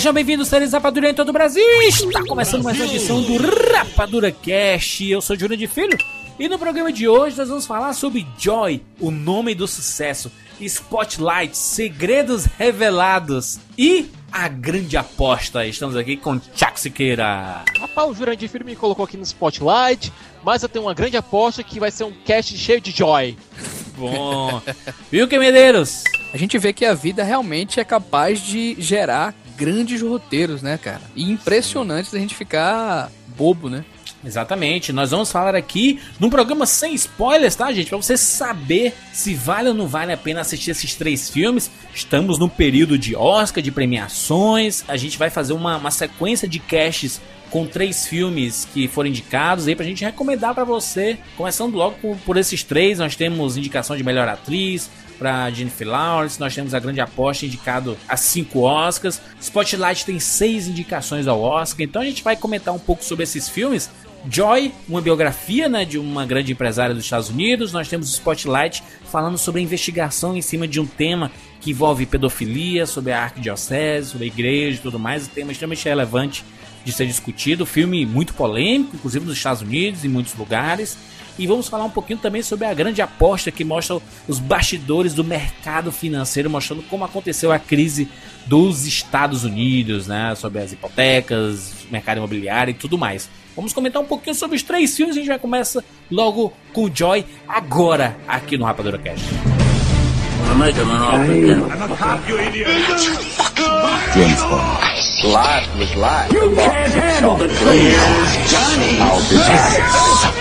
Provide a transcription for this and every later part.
Sejam bem-vindos, seres Rapadura em todo o Brasil! Está começando mais uma edição do Rapadura Cast. Eu sou Júnior de Filho e no programa de hoje nós vamos falar sobre Joy, o nome do sucesso, Spotlight, segredos revelados e a grande aposta. Estamos aqui com Tchak Siqueira. Rapaz, o Jurandir Filho me colocou aqui no Spotlight, mas eu tenho uma grande aposta que vai ser um cast cheio de Joy. Bom. Viu que Medeiros? A gente vê que a vida realmente é capaz de gerar grandes roteiros, né, cara? E impressionantes a gente ficar bobo, né? Exatamente, nós vamos falar aqui num programa sem spoilers, tá, gente? Pra você saber se vale ou não vale a pena assistir esses três filmes. Estamos no período de Oscar, de premiações. A gente vai fazer uma, uma sequência de casts com três filmes que foram indicados aí pra gente recomendar para você. Começando logo por esses três, nós temos indicação de melhor atriz, para Jennifer Lawrence. Nós temos a grande aposta indicado a cinco Oscars. Spotlight tem seis indicações ao Oscar. Então a gente vai comentar um pouco sobre esses filmes. Joy, uma biografia né, de uma grande empresária dos Estados Unidos. Nós temos Spotlight falando sobre a investigação em cima de um tema que envolve pedofilia, sobre a arquidiocese, sobre a igreja e tudo mais. Um tema extremamente relevante de ser discutido. Filme muito polêmico, inclusive nos Estados Unidos, em muitos lugares. E vamos falar um pouquinho também sobre a grande aposta que mostra os bastidores do mercado financeiro, mostrando como aconteceu a crise dos Estados Unidos, né? Sobre as hipotecas, mercado imobiliário e tudo mais. Vamos comentar um pouquinho sobre os três filmes. A gente vai começar logo com o Joy, agora, aqui no Rapadura Bond. Life was life. You can't handle the truth. Johnny. I'll be back.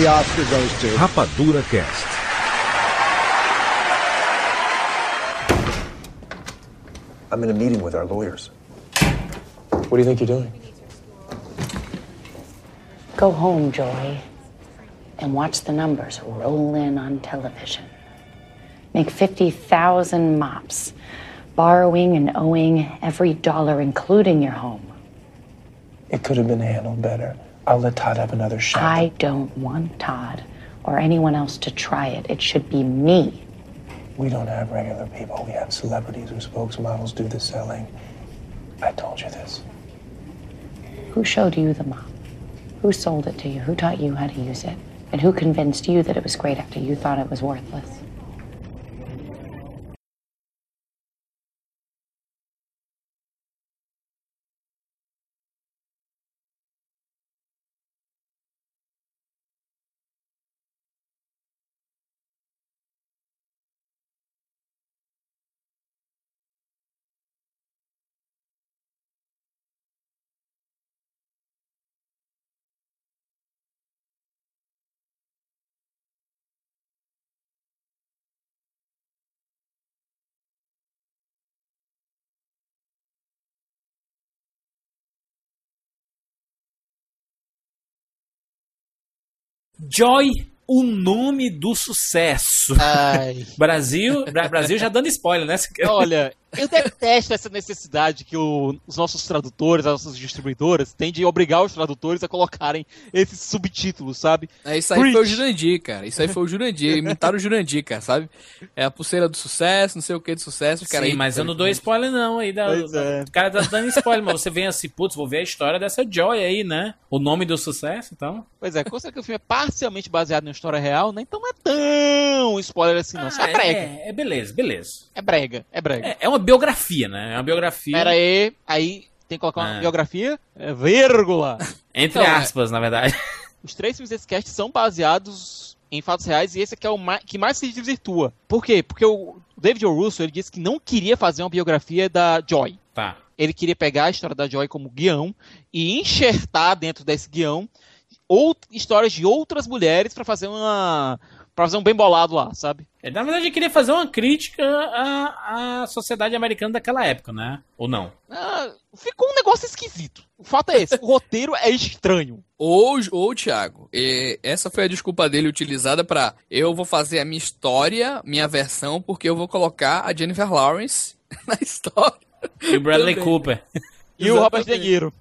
And the Oscar goes to Rapadura Cast. I'm in a meeting with our lawyers. What do you think you're doing? Go home, Joy, and watch the numbers roll in on television. Make 50,000 mops, borrowing and owing every dollar, including your home. It could have been handled better. I'll let Todd have another shot. I don't want Todd or anyone else to try it. It should be me. We don't have regular people. We have celebrities whose spokesmodels do the selling. I told you this. Who showed you the mop? Who sold it to you? Who taught you how to use it? And who convinced you that it was great after you thought it was worthless? Joy, o nome do sucesso. Brasil, Bra- Brasil já dando spoiler, né? Olha, eu detesto essa necessidade que o- os nossos tradutores, as nossas distribuidoras, têm de obrigar os tradutores a colocarem esses subtítulos, sabe? É, isso aí Preach. foi o Jurandir, cara. Isso aí foi o Jurandir. Imitaram o Jurandir, cara, sabe? É a pulseira do sucesso, não sei o que de sucesso. Cara, Sim, aí- mas eu não dou spoiler não aí. Da, Pois é. O cara tá dando spoiler, mas você vem assim, putz, vou ver a história dessa Joy aí, né? O nome do sucesso, então... Pois é, considera que o filme é parcialmente baseado em uma história real, né? Então não é tão spoiler assim, não. Só Ah, brega. é, é beleza, beleza. É brega, é brega. É, é uma biografia, né? É uma biografia, Pera aí, aí tem que colocar uma É. biografia, é, vírgula. entre é- aspas, na verdade. Os três filmes desse cast são baseados em fatos reais e esse aqui é o mais, que mais se desvirtua. Por quê? Porque o David O. Russo ele disse que não queria fazer uma biografia da Joy. Tá. Ele queria pegar a história da Joy como guião e enxertar dentro desse guião ou, histórias de outras mulheres para fazer uma, pra fazer um bem bolado lá, sabe? É, na verdade, eu queria fazer uma crítica à, à sociedade americana daquela época, né? Ou não? Ah, ficou um negócio esquisito. O fato é esse, o roteiro é estranho. Ou, ou Thiago, e essa foi a desculpa dele utilizada pra eu vou fazer a minha história, minha versão, porque eu vou colocar a Jennifer Lawrence na história. E o Bradley Também. Cooper. E o Robert De Niro.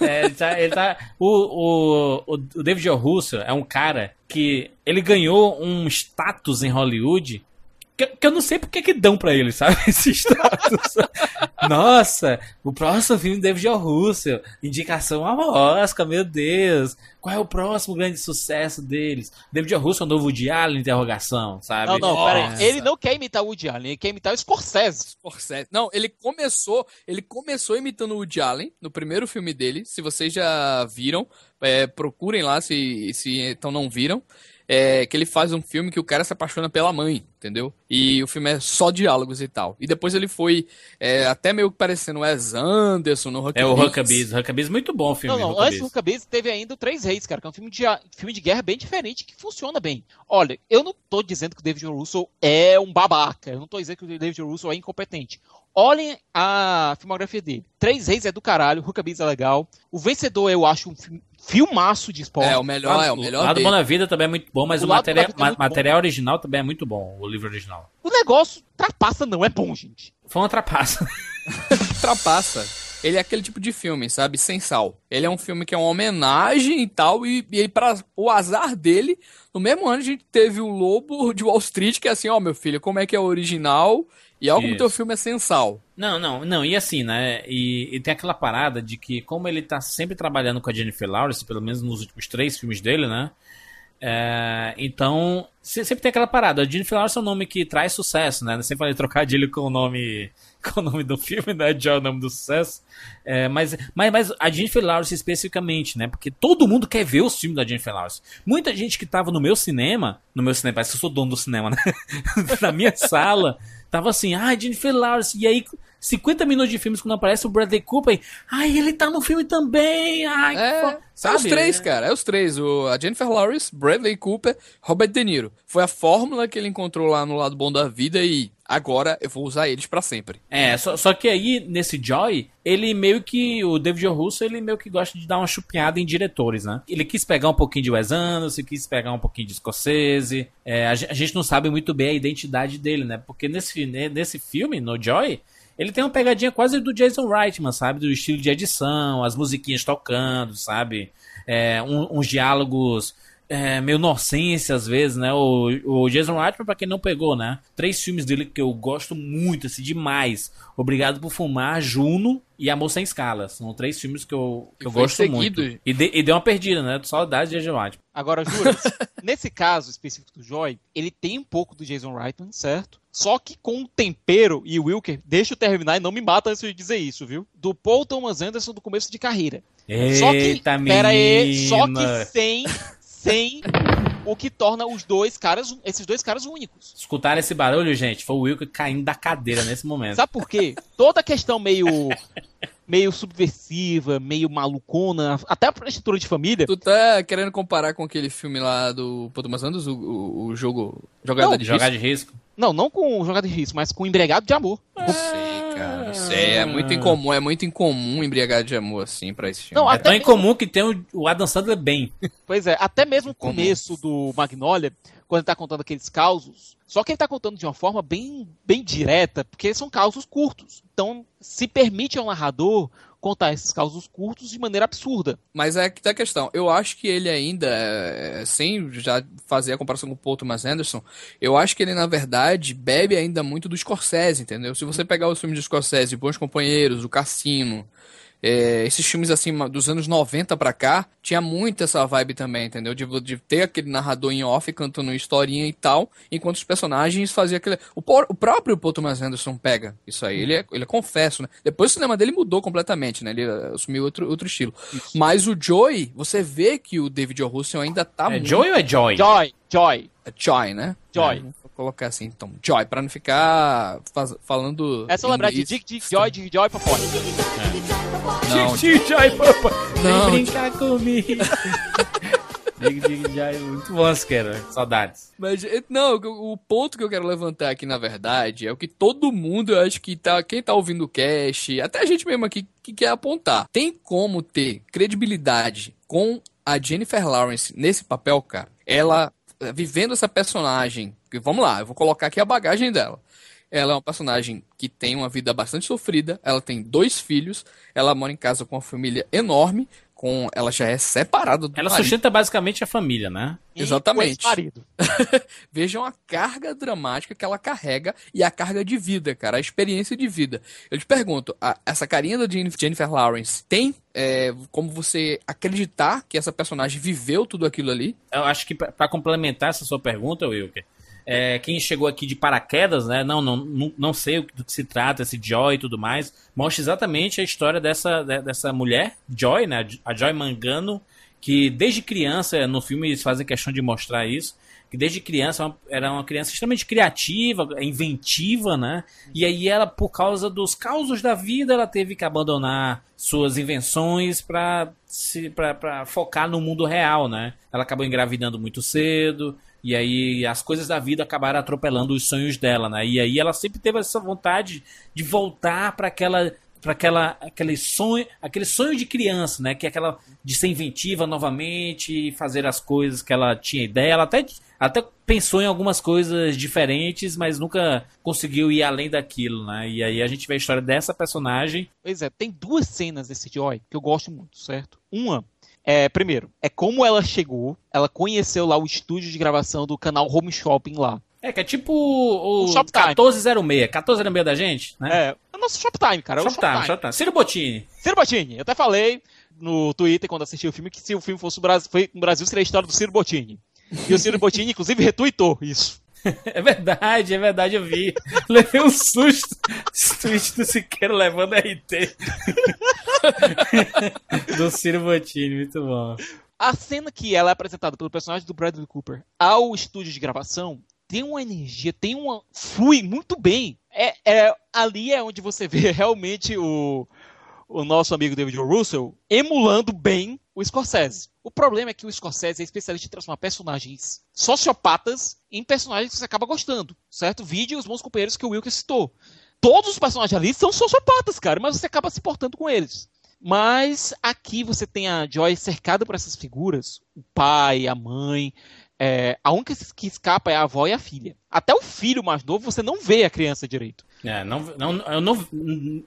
É, ele tá, ele tá- o, o, o David O. Russo é um cara que ele ganhou um status em Hollywood que, que eu não sei porque que dão pra ele, sabe? Esse status. Nossa, o próximo filme do David O. Russo, indicação ao Oscar, meu Deus. Qual é o próximo grande sucesso deles? David O. Russo é o novo Woody Allen, interrogação, sabe? Não, não, pera Nossa. aí. Ele não quer imitar o Woody Allen, ele quer imitar o Scorsese. Scorsese. Não, ele começou, ele começou imitando o Woody Allen no primeiro filme dele. Se vocês já viram, é, procurem lá se, se então não viram. É, que ele faz um filme que o cara se apaixona pela mãe, entendeu? E o filme é só diálogos e tal. E depois ele foi é, até meio que parecendo o Wes Anderson no É o. Huckabees. Huckabees é muito bom o filme. Não, não, Huckabees. antes do Huckabees teve ainda o Três Reis, cara, que é um filme de, filme de guerra bem diferente, que funciona bem. Olha, eu não tô dizendo que o David. Russell é um babaca, eu não tô dizendo que o David. Russell é incompetente. Olhem a filmografia dele. Três Reis é do caralho, Huckabees é legal. O Vencedor eu acho um fi- filmaço de esporte. É, o melhor, é o melhor Lado dele. Bom na Vida também é muito bom, mas O o, é ma- material original também é muito bom, o livro original. O negócio, trapaça não é bom, gente. Foi uma trapaça. ultrapassa. Ele é aquele tipo de filme, sabe? Sem sal. Ele é um filme que é uma homenagem e tal, e, e para o azar dele, no mesmo ano a gente teve o Lobo de Wall Street, que é assim, ó, meu filho, como é que é o original, e como Isso. teu filme é sem sal. Não, não, não, e assim, né? E, e tem aquela parada de que, como ele tá sempre trabalhando com a Jennifer Lawrence, pelo menos nos últimos três filmes dele, né? É, então, se- sempre tem aquela parada. A Jennifer Lawrence é um nome que traz sucesso, né? Eu sempre falei trocadilho com o nome com o nome do filme, né? Já é o nome do sucesso. É, mas, mas, mas a Jennifer Lawrence especificamente, né? Porque todo mundo quer ver os filmes da Jennifer Lawrence. Muita gente que tava no meu cinema, no meu cinema, parece que eu sou dono do cinema, né? Na minha sala, tava assim, ah, Jennifer Lawrence. E aí, 50 minutos de filmes quando aparece o Bradley Cooper, ai, ele tá no filme também. Ai, que É, fo-" é Sabe? os três, cara, é os três. O, a Jennifer Lawrence, Bradley Cooper, Robert De Niro. Foi a fórmula que ele encontrou lá no lado bom da vida e agora eu vou usar eles pra sempre. É, só, só que aí, nesse Joy, ele meio que, o David O. Russo, ele meio que gosta de dar uma chupinhada em diretores, né? Ele quis pegar um pouquinho de Wes Anderson, quis pegar um pouquinho de Scorsese, é, a, gen- a gente não sabe muito bem a identidade dele, né? Porque nesse, ne- nesse filme, no Joy, ele tem uma pegadinha quase do Jason Reitman, sabe? Do estilo de edição, as musiquinhas tocando, sabe? É, um- uns diálogos é, meio nonsense às vezes, né? O, o Jason Reitman, pra quem não pegou, né? Três filmes dele que eu gosto muito, assim, demais. Obrigado por Fumar, Juno e Amor Sem Escala. São três filmes que eu, que eu gosto seguido. muito. E, de- e deu uma perdida, né? Saudade de Jason Reitman. Agora, jura, nesse caso específico do Joy, ele tem um pouco do Jason Reitman, certo? Só que com o tempero, e o Wilker, deixa eu terminar e não me mata antes de dizer isso, viu? Do Paul Thomas Anderson do começo de carreira. só que, Eita, pera aí, só que sem, sem o que torna os dois caras, esses dois caras únicos. Escutaram esse barulho, gente? Foi o Wilker caindo da cadeira nesse momento. Sabe por quê? Toda a questão meio meio subversiva, meio malucona, até a estrutura de família. Tu tá querendo comparar com aquele filme lá do Thomas Anderson, o, o, o jogo Jogada Não, de Jogar Risco? de risco. Não, não com jogada de risco, mas com embriagado de amor. Não sei, cara, não sei. É muito incomum, é muito incomum embriagado de amor, assim, pra esse filme. Não, É até tão mesmo- incomum que tem o- o Adam Sandler bem. Pois é, até mesmo o começo do Magnolia, quando ele tá contando aqueles causos, só que ele tá contando de uma forma bem, bem direta, porque são causos curtos. Então, se permite ao narrador contar esses causos curtos de maneira absurda. Mas é que tá a questão. Eu acho que ele ainda, é, sem já fazer a comparação com o Paul Thomas Anderson, eu acho que ele, na verdade, bebe ainda muito do Scorsese, entendeu? Se você pegar os filmes de Scorsese, Bons Companheiros, O Cassino, é, esses filmes assim dos anos 90 pra cá, tinha muito essa vibe também, entendeu? De, de ter aquele narrador em off cantando uma historinha e tal, enquanto os personagens faziam aquele. O, por- o próprio Paul Thomas Anderson pega isso aí. Ele é, ele é confesso, né? Depois o cinema dele mudou completamente, né? Ele eh, assumiu outro, outro estilo. Mas o Joey, você vê que o David O. Russell ainda tá É muito. Joy ou é Joy? Joy, Joy. É Joy, né? Joy. É, vou colocar assim, então. Joy, pra não ficar faz- falando. É só lembrar de. Dick, Dick, Joy, Dick, Joy pra fora. Não, Joy, papai. Não, Vem brincar comigo. Dig Dig Joy, muito bom, Siqueira. Saudades. Mas, não, o ponto que eu quero levantar aqui, na verdade, é o que todo mundo, eu acho que tá, quem tá ouvindo o cast, até a gente mesmo aqui, que quer apontar. Tem como ter credibilidade com a Jennifer Lawrence nesse papel, cara? Ela, vivendo essa personagem, vamos lá, eu vou colocar aqui a bagagem dela. Ela é uma personagem que tem uma vida bastante sofrida, ela tem dois filhos, ela mora em casa com uma família enorme, com ela já é separada do Ela marido. sustenta basicamente a família, né? E Exatamente. Vejam a carga dramática que ela carrega e a carga de vida, cara, a experiência de vida. Eu te pergunto, a- essa carinha da Jen- Jennifer Lawrence tem é, como você acreditar que essa personagem viveu tudo aquilo ali? Eu acho que pra pra complementar essa sua pergunta, Wilker, é, quem chegou aqui de paraquedas, né? Não, não, não, sei do que se trata, esse Joy e tudo mais, mostra exatamente a história dessa, de- dessa mulher, Joy, né? A Joy Mangano, que desde criança, no filme eles fazem questão de mostrar isso, que desde criança é era uma criança extremamente criativa, inventiva, né? E aí ela, por causa dos causos da vida, ela teve que abandonar suas invenções para focar no mundo real, né? Ela acabou engravidando muito cedo. E aí as coisas da vida acabaram atropelando os sonhos dela, né? E aí ela sempre teve essa vontade de voltar para aquela para aquela aquele sonho, aquele sonho de criança, né? Que é aquela de ser inventiva novamente, fazer as coisas que ela tinha ideia. Ela até até pensou em algumas coisas diferentes, mas nunca conseguiu ir além daquilo, né? E aí a gente vê a história dessa personagem. Pois é, tem duas cenas desse Joy que eu gosto muito, certo? Uma é, primeiro, é como ela chegou, ela conheceu lá o estúdio de gravação do canal Home Shopping lá. É, que é tipo o O Shoptime. 1406, 1406 da gente, né? É, é o nosso Shoptime, cara. É o Shoptime, Shoptime. Shoptime. Ciro Bottini. Ciro Bottini, eu até falei no Twitter quando assisti o filme que se o filme fosse no Brasil, foi- no Brasil seria a história do Ciro Bottini. E o Ciro Bottini, inclusive, retweetou isso. É verdade, é verdade, eu vi. Levei um susto. Esse do Siqueira levando RT. do Ciro Bottini, muito bom. A cena que ela é apresentada pelo personagem do Bradley Cooper ao estúdio de gravação tem uma energia, tem uma. flui muito bem. É, é- ali é onde você vê realmente o, o nosso amigo David. Russell emulando bem o Scorsese. O problema é que o Scorsese é especialista em transformar personagens sociopatas em personagens que você acaba gostando, certo? Vídeo os bons companheiros que o Wilker citou. Todos os personagens ali são sociopatas, cara, mas você acaba se portando com eles. Mas aqui você tem a Joy cercada por essas figuras, o pai, a mãe. É, a única que escapa é a avó e a filha. Até o filho mais novo você não vê a criança direito. É, não, não, eu não,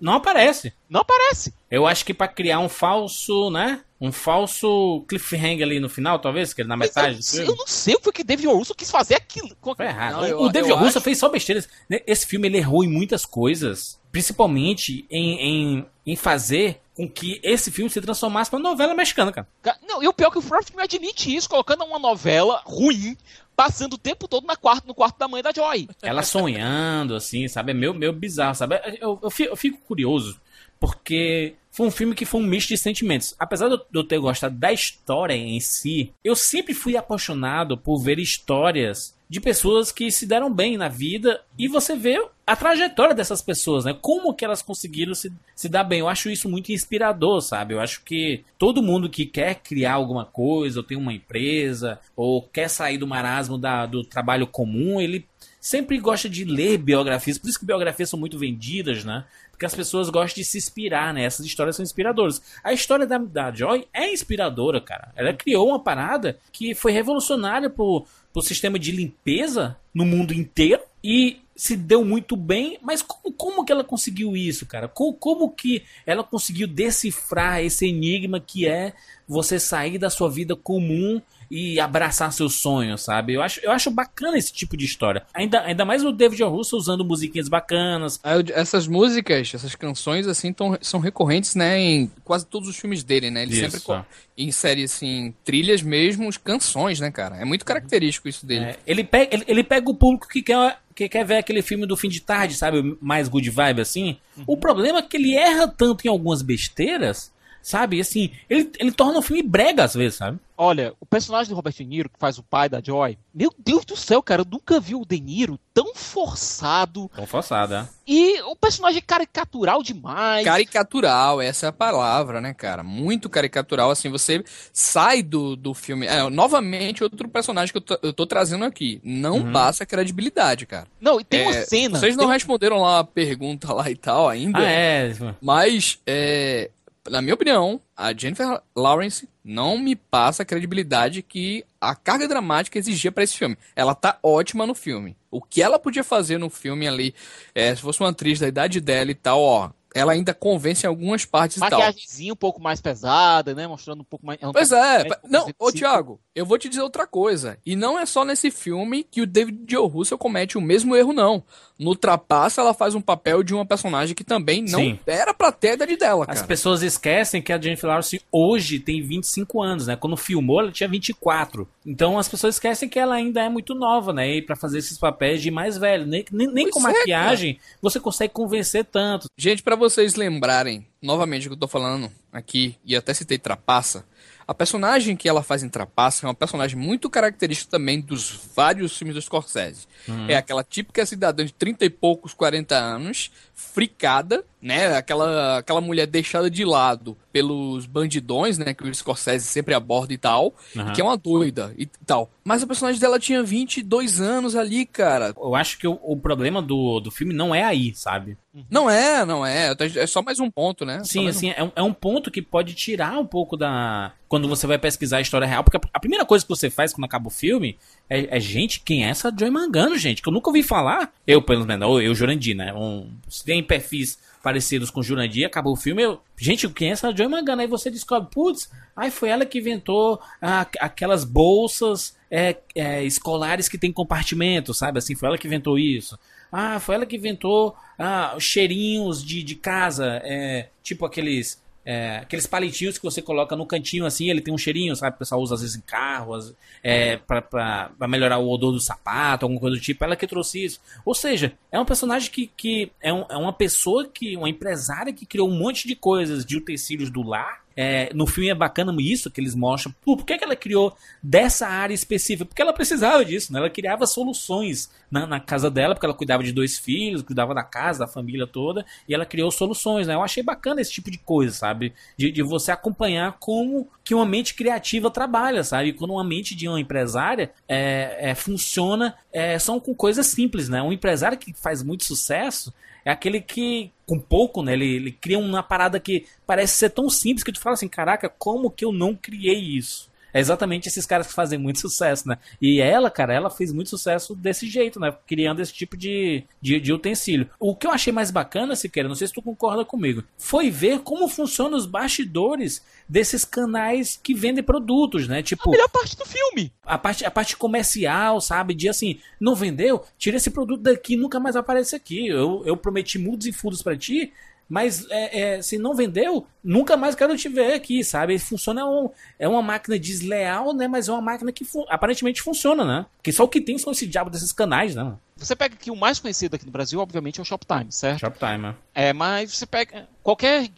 não aparece. Não aparece. Eu acho que pra criar um falso, né? Um falso cliffhanger ali no final, talvez, que ele na metade eu, eu não sei o que o David O. Russell quis fazer aquilo. com Foi errado. Não, o eu- o David eu Russo acho- fez só besteiras. Ne- Esse filme ele errou em muitas coisas, principalmente em, em, em fazer com que esse filme se transformasse numa novela mexicana, cara. Ca- Não, e o pior é que o próprio filme admite isso, colocando uma novela ruim, passando o tempo todo na quarto, no quarto da mãe da Joy. Ela sonhando, assim, sabe? É meio, meio bizarro, sabe? Eu, eu, fico, eu fico curioso, porque foi um filme que foi um misto de sentimentos. Apesar de eu ter gostado da história em si, eu sempre fui apaixonado por ver histórias de pessoas que se deram bem na vida e você vê a trajetória dessas pessoas, né? Como que elas conseguiram se, se dar bem. Eu acho isso muito inspirador, sabe? Eu acho que todo mundo que quer criar alguma coisa, ou tem uma empresa, ou quer sair do marasmo da, do trabalho comum, ele sempre gosta de ler biografias. Por isso que biografias são muito vendidas, né? Porque as pessoas gostam de se inspirar, né? Essas histórias são inspiradoras. A história da, da Joy é inspiradora, cara. Ela criou uma parada que foi revolucionária pro, pro sistema de limpeza no mundo inteiro e se deu muito bem, mas como, como que ela conseguiu isso, cara? Como, como que ela conseguiu decifrar esse enigma que é você sair da sua vida comum e abraçar seus sonhos, sabe? Eu acho, eu acho bacana esse tipo de história. Ainda, ainda mais o David. Russo usando musiquinhas bacanas. Eu- Essas músicas, essas canções, assim, tão, são recorrentes, né, em quase todos os filmes dele, né? Ele Isso. sempre insere, assim, trilhas mesmo, canções, né, cara? É muito característico isso dele. É, ele, pega, ele, ele pega o público que quer, que quer ver aquele filme do fim de tarde, sabe? Mais good vibe assim. O problema é que ele erra tanto em algumas besteiras, sabe? Assim, ele, ele torna o filme brega às vezes, sabe? Olha, o personagem do Robert De Niro, que faz o pai da Joy, meu Deus do céu, cara, eu nunca vi o De Niro tão forçado. Tão forçado, é. E o personagem é caricatural demais. Caricatural, essa é a palavra, né, cara? Muito caricatural, assim, você sai do, do filme. É, novamente, outro personagem que eu tô, eu tô trazendo aqui. Não Uhum. passa credibilidade, cara. Não, e tem uma É, cena. Vocês não tem- responderam lá a pergunta lá e tal ainda. Ah, é. Mas, é, na minha opinião, a Jennifer Lawrence não me passa a credibilidade que a carga dramática exigia pra esse filme. Ela tá ótima no filme. O que ela podia fazer no filme ali, é, se fosse uma atriz da idade dela e tal, ó, ela ainda convence em algumas partes e tal. Maquiagemzinha um pouco mais pesada, né? Mostrando um pouco mais. Pois é, mais não, ô. Thiago, eu vou te dizer outra coisa. E não é só nesse filme que o David Joe Russell comete o mesmo erro, não. No Trapaça, ela faz um papel de uma personagem que também não Sim. era pra ter a idade dela, As cara. pessoas esquecem que a Jennifer Lawrence hoje tem 25 anos, né? Quando filmou, ela tinha 24. Então as pessoas esquecem que ela ainda é muito nova, né? E pra fazer esses papéis de mais velho. Nem, nem, nem com é, maquiagem você consegue convencer tanto. Gente, pra vocês lembrarem novamente o que eu tô falando aqui, e até citei Trapaça, a personagem que ela faz em Trapaça é uma personagem muito característica também dos vários filmes do Scorsese. É aquela típica cidadã de 30 e poucos, 40 anos, fricada, né? Aquela, aquela mulher deixada de lado pelos bandidões, né? Que o Scorsese sempre aborda e tal, Aham. que é uma doida e tal. Mas a personagem dela tinha 22 anos ali, cara. Eu acho que o, o problema do, do filme não é aí, sabe? Não é, não é. É só mais um ponto, né? Sim, mais um assim, é um, é um ponto que pode tirar um pouco da. Quando você vai pesquisar a história real, porque a, primeira coisa que você faz quando acaba o filme é, é, gente, quem é essa Joy Mangano, gente? Que eu nunca ouvi falar. Eu, pelo menos, ou eu, Jurandir, né? Um, tem perfis parecidos com Jurandir, acabou o filme, eu. Gente, quem é essa Joy Mangano? Aí você descobre, putz, aí foi ela que inventou a- aquelas bolsas é, é, escolares que tem compartimento, sabe? Assim, foi ela que inventou isso. Ah, foi ela que inventou ah, os cheirinhos de, de casa, é, tipo aqueles é, aqueles palitinhos que você coloca no cantinho assim, ele tem um cheirinho, sabe? O pessoal usa às vezes em carro, às- é, pra melhorar o odor do sapato, alguma coisa do tipo. Ela que trouxe isso. Ou seja, é um personagem que, que é, um- é uma pessoa que, uma empresária que criou um monte de coisas de utensílios do lar. É, no filme é bacana isso que eles mostram. Pô, por que, que ela criou dessa área específica? Porque ela precisava disso, né? Ela criava soluções na, na casa dela, porque ela cuidava de dois filhos, cuidava da casa, da família toda, e ela criou soluções, né? Eu achei bacana esse tipo de coisa, sabe? De, de você acompanhar como que uma mente criativa trabalha, sabe? Quando uma mente de uma empresária é, é, funciona, é, são com coisas simples, né? Um empresário que faz muito sucesso é aquele que, com pouco, né? Ele, ele cria uma parada que parece ser tão simples que tu fala assim, caraca, como que eu não criei isso? É exatamente esses caras que fazem muito sucesso, né? E ela, cara, ela fez muito sucesso desse jeito, né? Criando esse tipo de, de, de utensílio. O que eu achei mais bacana, Siqueira, não sei se tu concorda comigo, foi ver como funcionam os bastidores desses canais que vendem produtos, né? A Tipo, melhor parte do filme. a parte, a parte comercial, sabe? De assim, não vendeu? Tira esse produto daqui, nunca mais aparece aqui. Eu, eu prometi mudos e fundos pra ti, mas é, é, se não vendeu, nunca mais quero te ver aqui, sabe? Funciona, é, um- é uma máquina desleal, né? Mas é uma máquina que fu- aparentemente funciona, né? Porque só o que tem são esse diabo desses canais, né? Você pega aqui o mais conhecido aqui no Brasil, obviamente, é o Shoptime, certo? Shoptime, É, mas você pega qualquer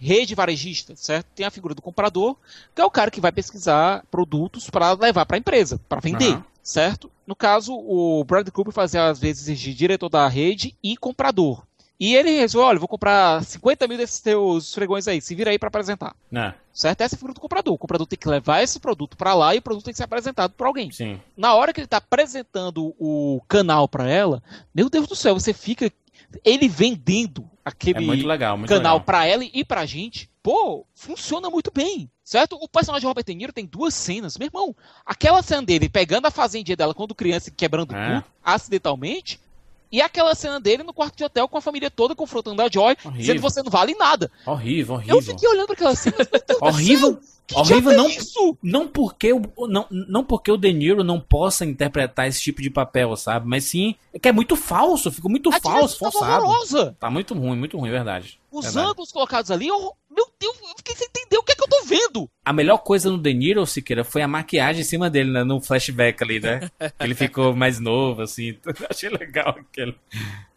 rede varejista, certo? Tem a figura do comprador, que é o cara que vai pesquisar produtos para levar para a empresa, para vender, Aham. certo? No caso, o Bradley Cooper fazia às vezes de diretor da rede e comprador. E ele resolveu, olha, vou comprar 50 mil desses teus fregões aí, se vira aí para apresentar. né? Certo? Essa é a figura do comprador. O comprador tem que levar esse produto para lá e o produto tem que ser apresentado para alguém Sim. na hora que ele tá apresentando o canal pra ela, meu Deus do céu, você fica ele vendendo É aquele muito legal, canal pra ela e pra gente. Pô, funciona muito bem. Certo? O personagem de Robert De Niro tem duas cenas. Meu irmão, aquela cena dele pegando a fazendinha dela quando criança e quebrando É. tudo acidentalmente. E aquela cena dele no quarto de hotel com a família toda confrontando a Joy, Horrível. dizendo que você não vale nada. Horrível, horrível. Eu fiquei olhando aquela cena. Horrível. Horrível é não- isso? Não porque, o, não, não porque o De Niro não possa interpretar esse tipo de papel, sabe? Mas sim, é que é muito falso, ficou muito A falso, tava forçado. horrorosa. Tá muito ruim, muito ruim, verdade. Os Verdade. ângulos colocados ali, eu- meu Deus, eu fiquei sem entender o que é que eu tô vendo. A melhor coisa no De Niro, Siqueira, foi a maquiagem em cima dele, né? No flashback ali, né? ele ficou mais novo, assim. Achei legal aquele.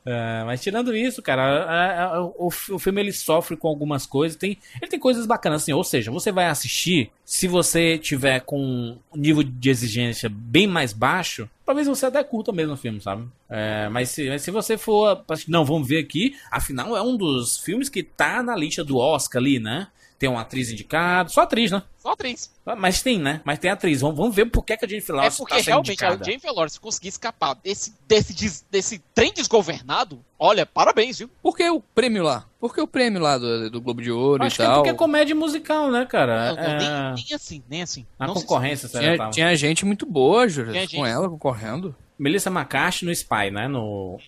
É, mas tirando isso, cara, a- a- o, o filme ele sofre com algumas coisas. Tem, ele tem coisas bacanas, assim. Ou seja, você vai assistir, se você tiver com um nível de exigência bem mais baixo, talvez você até curta mesmo o filme, sabe? É, mas, se, mas se você for. Não, vamos ver aqui. Afinal, é um dos filmes que tá na lista do Oscar ali, né? Tem uma atriz indicada. Só atriz, né? Só atriz. Mas tem, né? Mas tem atriz. Vamos, vamos ver por que, que a Jennifer É Lawrence porque tá realmente indicada. a Jennifer Lawrence conseguir escapar desse, desse, des- desse trem desgovernado, olha, parabéns, viu? Por que o prêmio lá? Por que o prêmio lá do, do Globo de Ouro Acho e que é tal? porque é comédia musical, né, cara? Não, não, É, nem, nem assim, nem assim. Na Não se- concorrência, será Tinha, tinha gente muito boa, Júlio, com gente- ela concorrendo. Melissa McCarthy no Spy, né? No,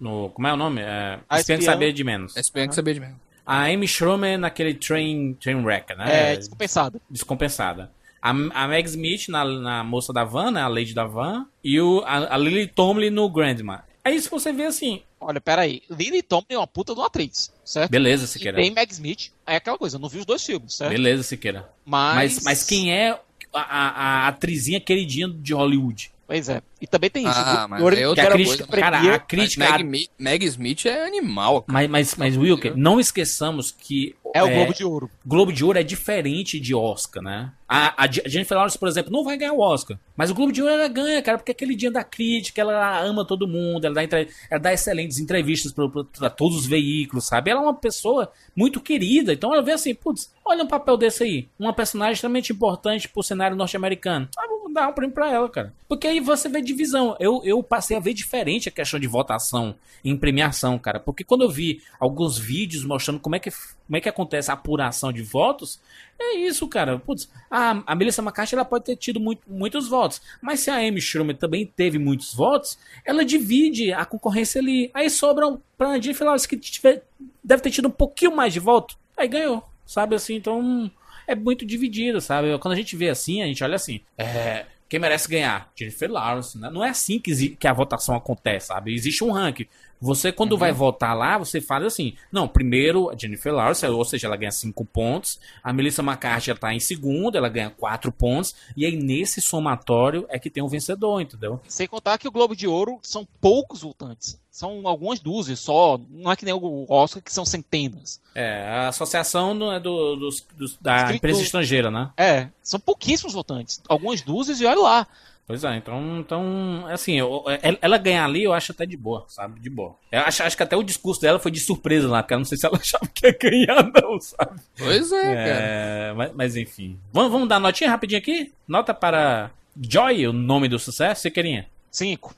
no. Como é o nome? É, Espião que espião. saber de menos. É bem que saber de mim. A Amy Schumer naquele Train, train Wreck, né? É, descompensado. Descompensada. A, a Meg Smith na, na moça da van, né? A Lady da van. E o, a, a Lily Tomlin no Grandma. Aí se você vê assim, Olha, peraí. Lily Tomlin é uma puta de uma atriz, certo? beleza, E Siqueira. tem Meg Smith. É aquela coisa, eu não vi os dois filmes, certo? Beleza, Siqueira. Mas... Mas, mas quem é a, a, a atrizinha queridinha de Hollywood? Pois é. E também tem isso. Ah, mas é de outra Ouro crítica- cara, a Mas crítica. Meg, Mi- Meg Smith é animal, cara. Mas, mas, mas Wilker, não esqueçamos que. é o Globo de Ouro. Globo de Ouro é diferente de Oscar, né? A, a Je- Jennifer Lawrence, por exemplo, não vai ganhar o Oscar. Mas o Globo de Ouro ela ganha, cara, porque é aquele dia da crítica, ela ama todo mundo, ela dá, entre- ela dá excelentes entrevistas para todos os veículos, sabe? Ela é uma pessoa muito querida, então ela vê assim, putz, olha um papel desse aí. Uma personagem extremamente importante pro cenário norte-americano. Ah, dar um prêmio pra ela, cara. Porque aí você vê divisão. Eu, eu passei a ver diferente a questão de votação em premiação, cara. Porque quando eu vi alguns vídeos mostrando como é que, como é que acontece a apuração de votos, é isso, cara. Putz, a, a Melissa McCarthy ela pode ter tido muito- muitos votos. Mas se a Amy Schumer também teve muitos votos, ela divide a concorrência ali. Aí sobram pra Jennifer Lawrence que tiver, deve ter tido um pouquinho mais de voto. Aí ganhou, sabe assim? Então é muito dividido, sabe? Quando a gente vê assim, a gente olha assim. É, quem merece ganhar? Jennifer Lawrence, né? Não é assim que, que a votação acontece, sabe? Existe um ranking. Você, quando vai votar lá, você fala assim: não, primeiro a Jennifer Lawrence, ou seja, ela ganha 5 pontos. A Melissa McCarthy ela tá em segundo, ela ganha 4 pontos. E aí, nesse somatório, é que tem um vencedor, entendeu? Sem contar que o Globo de Ouro são poucos votantes. São algumas dúzias só. Não é que nem o Oscar, que são centenas. É, a associação é do, dos- dos- da Escrito- empresa estrangeira, né? É, são pouquíssimos votantes. Algumas dúzias e olha lá. Pois é, então, então assim, eu- ela- ela ganhar ali eu acho até de boa, sabe? De boa. Eu acho, acho que até o discurso dela foi de surpresa lá, porque eu não sei se ela achava que ia ganhar, não, sabe? Pois é, cara. É, mas, mas enfim. Vamos, vamos dar notinha rapidinho aqui? Nota para Joy, o nome do sucesso, você querinha? Cinco.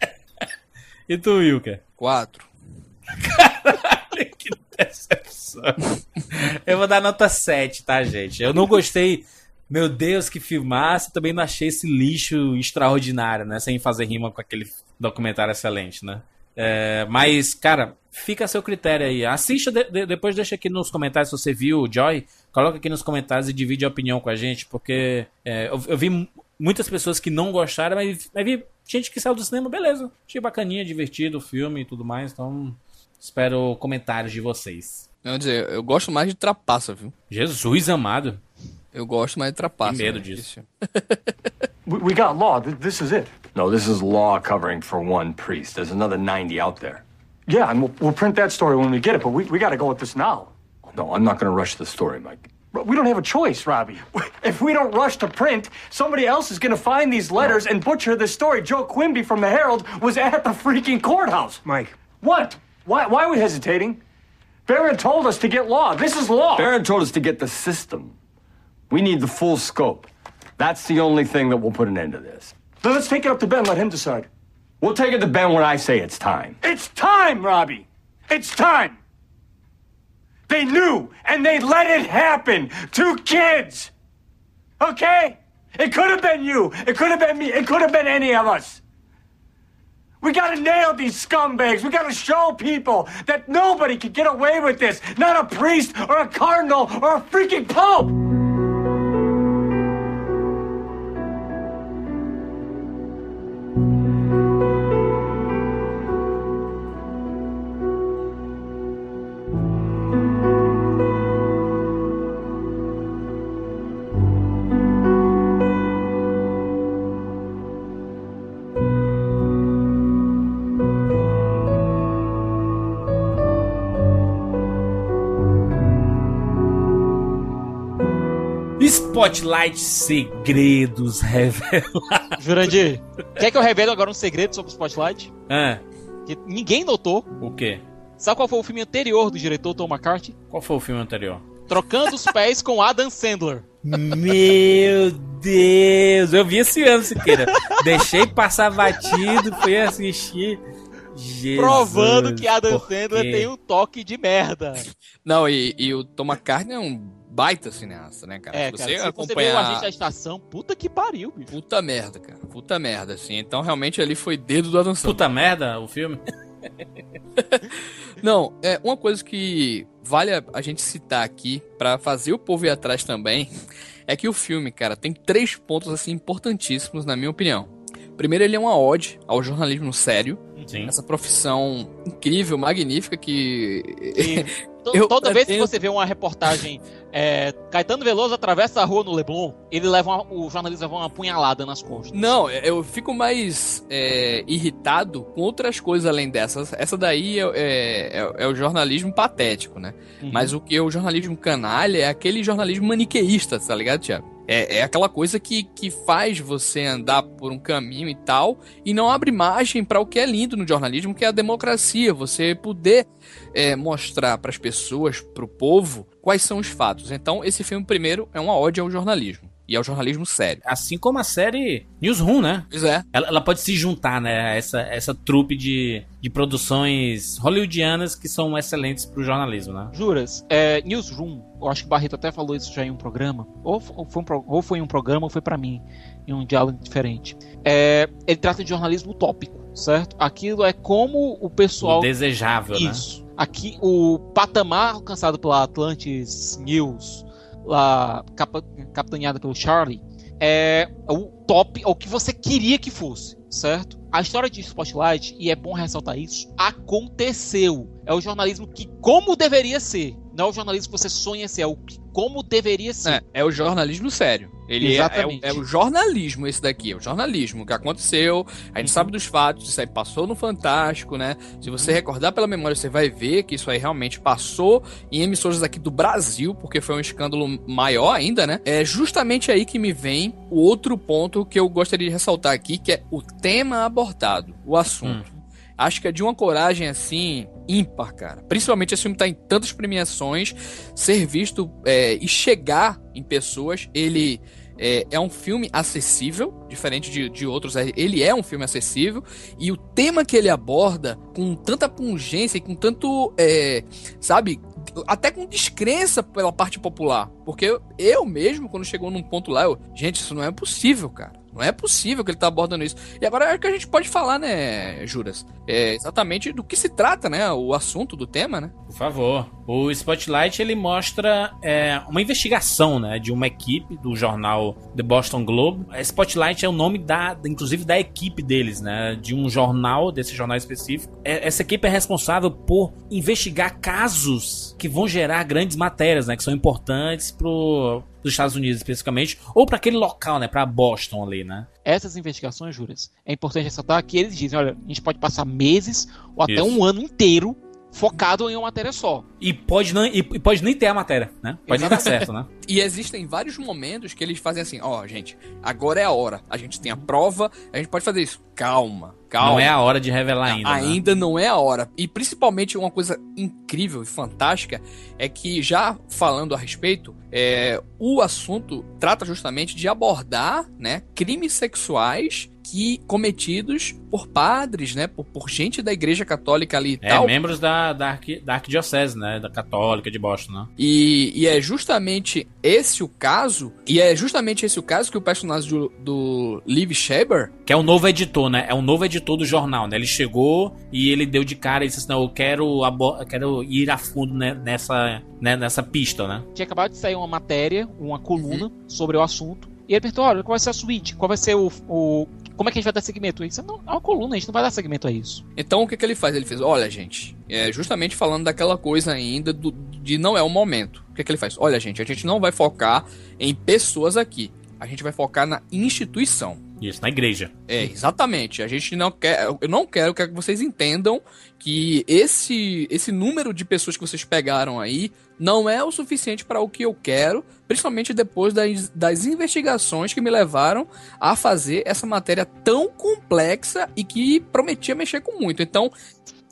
E tu, Wilker? Quatro. que decepção. Eu vou dar nota 7, tá, gente? Eu não gostei. Meu Deus, que filmaço. Também não achei esse lixo extraordinário, né? Sem fazer rima com aquele documentário excelente, né? É, mas, cara, fica a seu critério aí. Assista, de- de- depois deixa aqui nos comentários se você viu o Joy. Coloca aqui nos comentários e divide a opinião com a gente, porque é, eu, eu vi mu- muitas pessoas que não gostaram, mas, mas vi gente que saiu do cinema, beleza. Achei bacaninha, divertido o filme e tudo mais, então espero comentários de vocês. Eu dizer, eu gosto mais de trapaça, viu? Jesus amado. Eu gosto mais de trapaça. Que medo né? disso. We, we got law. This is it. No, this is law covering for one priest. There's another 90 out there. Yeah, and we'll, we'll print that story when we get it, but we, we got to go with this now. No, I'm not going to rush the story, Mike. But we don't have a choice, Robbie. If we don't rush to print, somebody else is going to find these letters and butcher this story. Joe Quimby from the Herald was at the freaking courthouse. Mike, What? Why, why are we hesitating? Barron told us to get law. This is law. Barron told us to get the system. We need the full scope. That's the only thing that will put an end to this. Then let's take it up to Ben. Let him decide. We'll take it to Ben when I say it's time. It's time, Robbie. It's time. They knew, and they let it happen. Two kids. Okay? It could have been you. It could have been me. It could have been any of us. We gotta nail these scumbags. We gotta show people that nobody can get away with this. Not a priest or a cardinal or a freaking pope. Spotlight Segredos Revelados. Jurandir, quer que eu revele agora um segredo sobre o Spotlight? Ah, Que ninguém notou. o quê? Sabe qual foi o filme anterior do diretor Tom McCarthy? Qual foi o filme anterior? Trocando os pés com Adam Sandler. Meu Deus, eu vi esse ano, Siqueira. Deixei passar batido, fui assistir. Jesus, provando que Adam Sandler tem um toque de merda. Não, e, e o Tom McCartney é um baita cineasta, né, cara? É, se cara, você se você vê o acompanhar... agente da estação, puta que pariu, bicho. Puta merda, cara. Puta merda, assim. Então, realmente, ali foi dedo do Adam Sandler. Puta merda, o filme. Não, é uma coisa que vale a, a gente citar aqui pra fazer o povo ir atrás também é que o filme, cara, tem três pontos assim importantíssimos na minha opinião. Primeiro, ele é uma ode ao jornalismo sério, Sim. essa profissão incrível, magnífica que Eu toda vez que você vê uma reportagem é, Caetano Veloso atravessa a rua no Leblon, ele leva uma- o jornalista leva uma punhalada nas costas. Não, eu fico mais é, irritado com outras coisas além dessas. Essa daí é, é- é- é o jornalismo patético, né? Uhum. Mas o que é o jornalismo canalha é aquele jornalismo maniqueísta, tá ligado, Tiago? É, é aquela coisa que, que faz você andar por um caminho e tal, e não abre margem para o que é lindo no jornalismo, que é a democracia. Você poder é, mostrar para as pessoas, para o povo, quais são os fatos. Então, esse filme, primeiro, é uma ode ao jornalismo. E ao jornalismo sério. Assim como a série Newsroom, né? Pois é. Ela, ela pode se juntar, né? a Essa, essa trupe de, de produções hollywoodianas que são excelentes pro jornalismo, né? Juras, é, Newsroom, eu acho que o Barreto até falou isso já em um programa, ou, foi, um, ou foi em um programa ou foi pra mim, em um diálogo diferente. É, ele trata de jornalismo utópico, certo? Aquilo é como o pessoal O desejável, né? Isso. Aqui, o patamar alcançado pela Atlantis News, lá, capa, capitaneada pelo Charlie, é o top, é o que você queria que fosse, certo? A história de Spotlight, e é bom ressaltar isso, aconteceu. É o jornalismo que como deveria ser. Não é o jornalismo que você sonha ser, é o que como deveria ser. É, é o jornalismo sério. Ele é- é, o, é o jornalismo esse daqui, é o jornalismo que aconteceu, a gente sabe dos fatos, isso aí passou no Fantástico, né? Se você recordar pela memória, você vai ver que isso aí realmente passou em emissoras aqui do Brasil, porque foi um escândalo maior ainda, né? É justamente aí que me vem o outro ponto que eu gostaria de ressaltar aqui, que é o tema abordado, o assunto. Acho que é de uma coragem assim ímpar, cara. Principalmente esse filme tá em tantas premiações, ser visto é, e chegar em pessoas. Ele é, é um filme acessível, diferente de, de outros. é- Ele é um filme acessível e o tema que ele aborda com tanta pungência e com tanto, é, sabe, até com descrença pela parte popular. Porque eu, eu mesmo, quando chegou num ponto lá, eu, gente, isso não é possível, cara. Não é possível que ele tá abordando isso. E agora é que a gente pode falar, né, Juras? É exatamente do que se trata, né? O assunto do tema, né? Por favor. O Spotlight ele mostra é, uma investigação, né, de uma equipe do jornal The Boston Globe. A Spotlight é o nome da, inclusive da equipe deles, né, de um jornal desse jornal específico. É, essa equipe é responsável por investigar casos que vão gerar grandes matérias, né, que são importantes pro dos Estados Unidos especificamente, ou para aquele local, né, para Boston ali, né? Essas investigações, Juras, é importante ressaltar que eles dizem, olha, a gente pode passar meses ou até Isso. um ano inteiro focado em uma matéria só. E pode não, e, pode nem ter a matéria, né? Pode nem dar certo, né? E existem vários momentos que eles fazem assim: ó, gente, agora é a hora. A gente tem a prova, a gente pode fazer isso. Calma, calma. Não é a hora de revelar ainda. né? Ainda não é a hora. E principalmente uma coisa incrível e fantástica é que, já falando a respeito, é, o assunto trata justamente de abordar né, crimes sexuais que cometidos por padres, né? Por, por gente da igreja católica ali e É, tal. membros da, da, arqui, da arquidiocese, né? Da católica de Boston, né? E, e é justamente esse o caso, e é justamente esse o caso que o personagem do, do Liv Schreiber, Que é o novo editor, né? É o novo editor do jornal, né? Ele chegou e ele deu de cara e disse assim, não, eu quero, eu quero ir a fundo né, nessa, né, nessa pista, né? Tinha acabado de sair uma matéria, uma coluna sobre o assunto. E ele perguntou, olha, qual vai ser a suíte? Qual vai ser o... o- como é que a gente vai dar segmento? Ele disse, não, é uma coluna, a gente não vai dar segmento a isso. Então o que, que ele faz? Ele fez, olha gente, é justamente falando daquela coisa ainda do, de não é o momento. O que, que ele faz? Olha gente, a gente não vai focar em pessoas aqui. A gente vai focar na instituição. Isso, na igreja. É, exatamente. A gente não quer. Eu não quero que vocês entendam que esse, esse número de pessoas que vocês pegaram aí não é o suficiente para o que eu quero, principalmente depois das, das investigações que me levaram a fazer essa matéria tão complexa e que prometia mexer com muito. Então,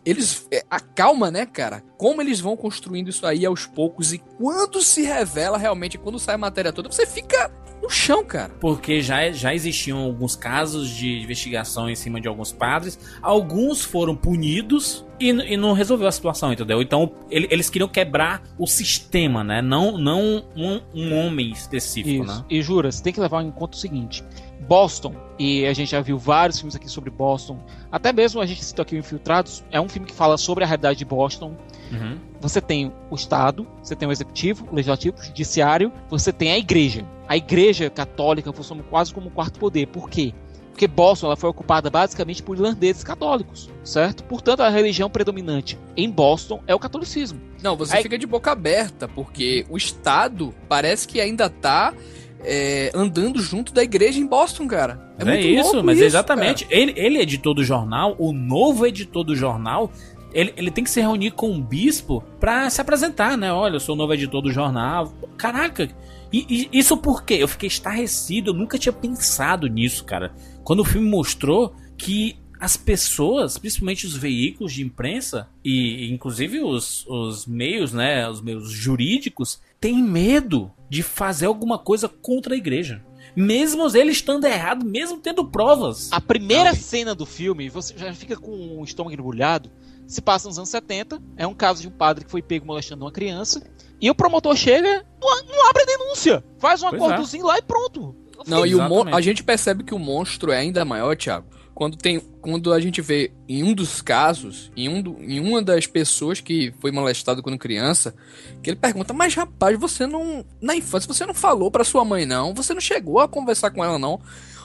eles. é, A calma, né, cara? Como eles vão construindo isso aí aos poucos e quando se revela realmente, quando sai a matéria toda, você fica no chão, cara. Porque já, já existiam alguns casos de investigação em cima de alguns padres. Alguns foram punidos e, e não resolveu a situação, entendeu? Então ele- eles queriam quebrar o sistema, né? Não, não um, um homem específico, Isso. né? E jura, você tem que levar em conta o seguinte: Boston, e a gente já viu vários filmes aqui sobre Boston, até mesmo a gente citou aqui o Infiltrados, é um filme que fala sobre a realidade de Boston. Uhum. Você tem o Estado, você tem o Executivo, o Legislativo, o Judiciário, você tem a Igreja. A Igreja Católica funciona quase como um quarto poder. Por quê? Porque Boston ela foi ocupada basicamente por irlandeses católicos, certo? Portanto, a religião predominante em Boston é o catolicismo. Não, você Aí- fica de boca aberta, porque o Estado parece que ainda tá é, andando junto da igreja em Boston, cara. É, muito isso, louco mas isso, exatamente. Ele, ele é editor do jornal, o novo editor do jornal. Ele, ele tem que se reunir com o bispo pra se apresentar, né? Olha, eu sou o novo editor do jornal. Caraca, e, e isso por quê? Eu fiquei estarrecido, eu nunca tinha pensado nisso, cara. Quando o filme mostrou que as pessoas, principalmente os veículos de imprensa e inclusive os, os meios, né, os meios jurídicos, têm medo de fazer alguma coisa contra a igreja. Mesmo eles estando errado, mesmo tendo provas. A primeira Não, cena do filme, você já fica com o estômago embrulhado, se passa nos anos 70, é um caso de um padre que foi pego molestando uma criança, e o promotor chega, não, abre a denúncia, faz um Pois acordozinho lá e pronto. Não, e a gente percebe que o monstro é ainda maior, Thiago. Quando, tem, quando a gente vê em um dos casos, em, um do- em uma das pessoas que foi molestado quando criança, que ele pergunta: Mas rapaz, você não. Na infância você não falou pra sua mãe, não? Você não chegou a conversar com ela, não?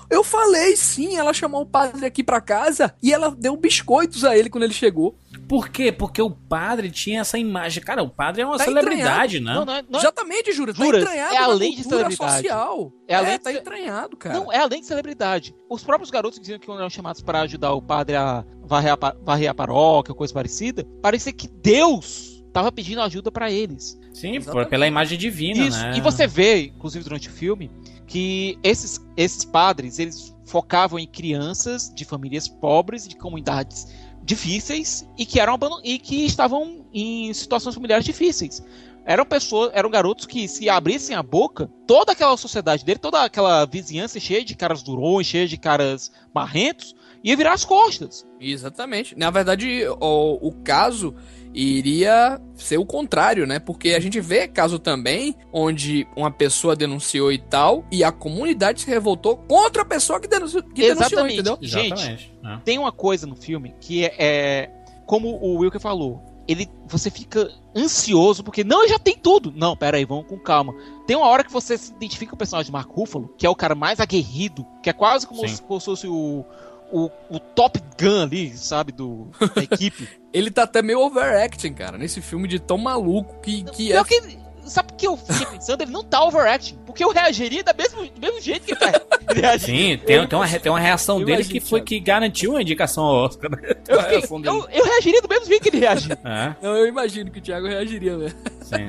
Eu falei sim, ela chamou o padre aqui pra casa e ela deu biscoitos a ele quando ele chegou. Por quê? Porque o padre tinha essa imagem. Cara, o padre é uma Tá celebridade, né? Não, não é, não é- Exatamente, Jura. Tá Jura, entranhado é na além de celebridade. social. É além de tá entranhado, cara. não, é além de celebridade. Os próprios garotos que diziam que eram chamados para ajudar o padre a varrer a, varrer a paróquia, coisa parecida, parecia que Deus tava pedindo ajuda para eles. Sim, Exatamente. pela imagem divina, Isso. né? E você vê, inclusive durante o filme, que esses, esses padres, eles focavam em crianças de famílias pobres, de comunidades difíceis e que eram e que estavam em situações familiares difíceis. Eram pessoas, eram garotos que se abrissem a boca, toda aquela sociedade dele, toda aquela vizinhança cheia de caras durões, cheia de caras marrentos, ia virar as costas. Exatamente. Na verdade, o, o caso iria ser o contrário, né? Porque a gente vê caso também onde uma pessoa denunciou e tal, e a comunidade se revoltou contra a pessoa que denunciou, que denunciou Exatamente. entendeu? Gente, né? tem uma coisa no filme que é, é- como o Wilker falou, ele você fica ansioso porque não, já tem tudo. Não, pera aí, vamos com calma. Tem uma hora que você se identifica com o personagem de Mark Ruffalo, que é o cara mais aguerrido, que é quase como Sim. se fosse o, o, o Top Gun ali, sabe, do, da equipe. Ele tá até meio overacting, cara, nesse filme de tão maluco que, que é. Que sabe o que eu fiquei pensando? Ele não tá overacting, porque eu reagiria da mesmo, do mesmo jeito que ele tá reagindo. Sim, tem, tem, uma, tem uma reação Eu dele que foi Thiago. que garantiu a indicação ao Oscar. né? Eu, fiquei- reação dele. eu, eu reagiria do mesmo jeito que ele reagiu. É, Não, eu imagino que o Thiago reagiria, velho. sim.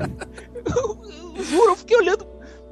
Eu juro, eu fiquei olhando.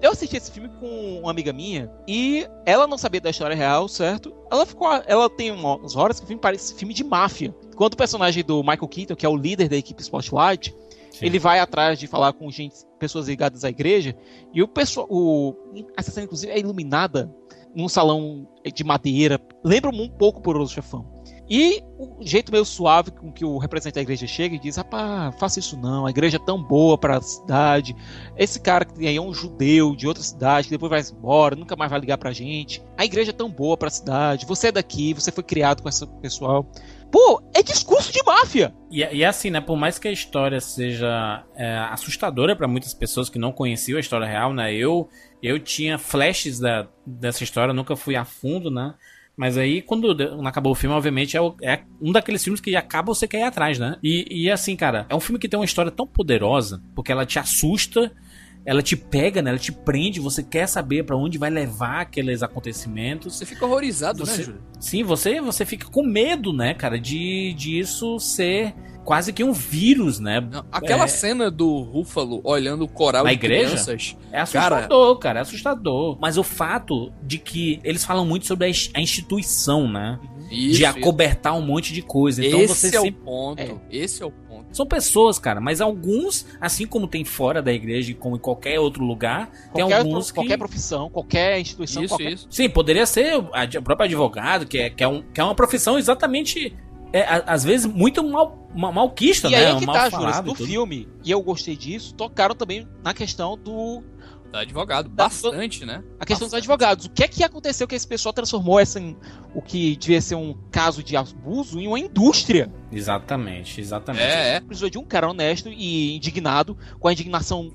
Eu assisti esse filme com uma amiga minha e ela não sabia da história real, certo? Ela ficou. Ela tem uma- umas horas que o filme parece filme de máfia. Quando o personagem do Michael Keaton, que é o líder da equipe Spotlight, Sim. ele vai atrás de falar com gente, pessoas ligadas à igreja, e o pessoal. O, essa cena, inclusive, é iluminada num salão de madeira. Lembra um pouco Poderoso Chefão. E o jeito meio suave com que o representante da igreja chega e diz: Rapaz, faça isso não, a igreja é tão boa para a cidade. Esse cara que aí é um judeu de outra cidade, que depois vai embora, nunca mais vai ligar pra gente. A igreja é tão boa pra cidade, você é daqui, você foi criado com esse pessoal. Pô, é discurso de máfia! E, e assim, né? Por mais que a história seja é, assustadora pra muitas pessoas que não conheciam a história real, né? Eu, eu tinha flashes da, dessa história, nunca fui a fundo, né? Mas aí, quando acabou o filme, obviamente, é, o- é um daqueles filmes que acaba você cair atrás, né? E, e assim, cara, é um filme que tem uma história tão poderosa, porque ela te assusta, ela te pega, né? Ela te prende, você quer saber pra onde vai levar aqueles acontecimentos. Você fica horrorizado, Você- né, Júlio? Sim, você você fica com medo, né, cara, de, de isso ser quase que um vírus, né? Não, Aquela É. cena do Rúfalo olhando o coral Na de igreja? crianças. É assustador, cara, é assustador. Mas o fato de que eles falam muito sobre a ins- a instituição, né? Isso, de isso. acobertar um monte de coisa. Então Esse você é sempre o ponto. É. Esse é o ponto. São pessoas, cara, mas alguns, assim como tem fora da igreja e como em qualquer outro lugar, tem Qualquer, alguns que... qualquer profissão, qualquer instituição, Isso, qualquer... isso. Sim, poderia ser o próprio advogado, que é, que é, um, que é uma profissão exatamente, é, às vezes, muito mal, ma- malquista, E né? aí é que mal tá, Júlio, falado no e filme, e eu gostei disso, tocaram também na questão do. Tá advogado. Tá- Bastante, né? A questão dos Bastante. advogados. O que é que aconteceu que esse pessoal transformou essa, em- o que devia ser um caso de abuso em uma indústria? Exatamente, exatamente. É, é. Precisou de um cara honesto e indignado, com a indignação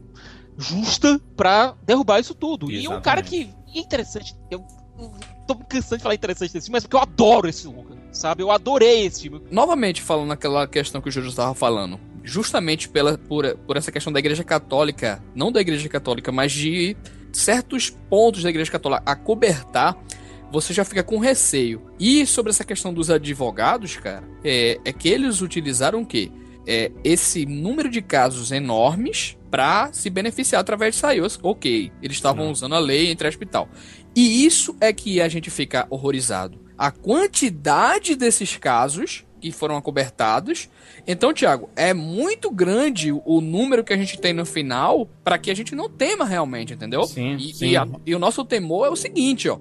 justa pra derrubar isso tudo. E um cara que. e é interessante, eu eu tô cansando de falar interessante desse filme, mas porque eu adoro esse longa, sabe? Eu adorei esse filme. Novamente falando naquela questão que o Júlio estava falando. Justamente pela, por, por essa questão da igreja católica, não da igreja católica, mas de certos pontos da igreja católica acobertar, você já fica com receio. E sobre essa questão dos advogados, cara, é, é que eles utilizaram o quê? É, esse número de casos enormes para se beneficiar através de SAIOS. Ok, eles estavam usando a lei entre aspas e tal. E isso é que a gente fica horrorizado. A quantidade desses casos que foram acobertados. Então, Thiago, é muito grande o número que a gente tem no final para que a gente não tema realmente, entendeu? Sim, E, sim. e a- e o nosso temor é o seguinte, ó.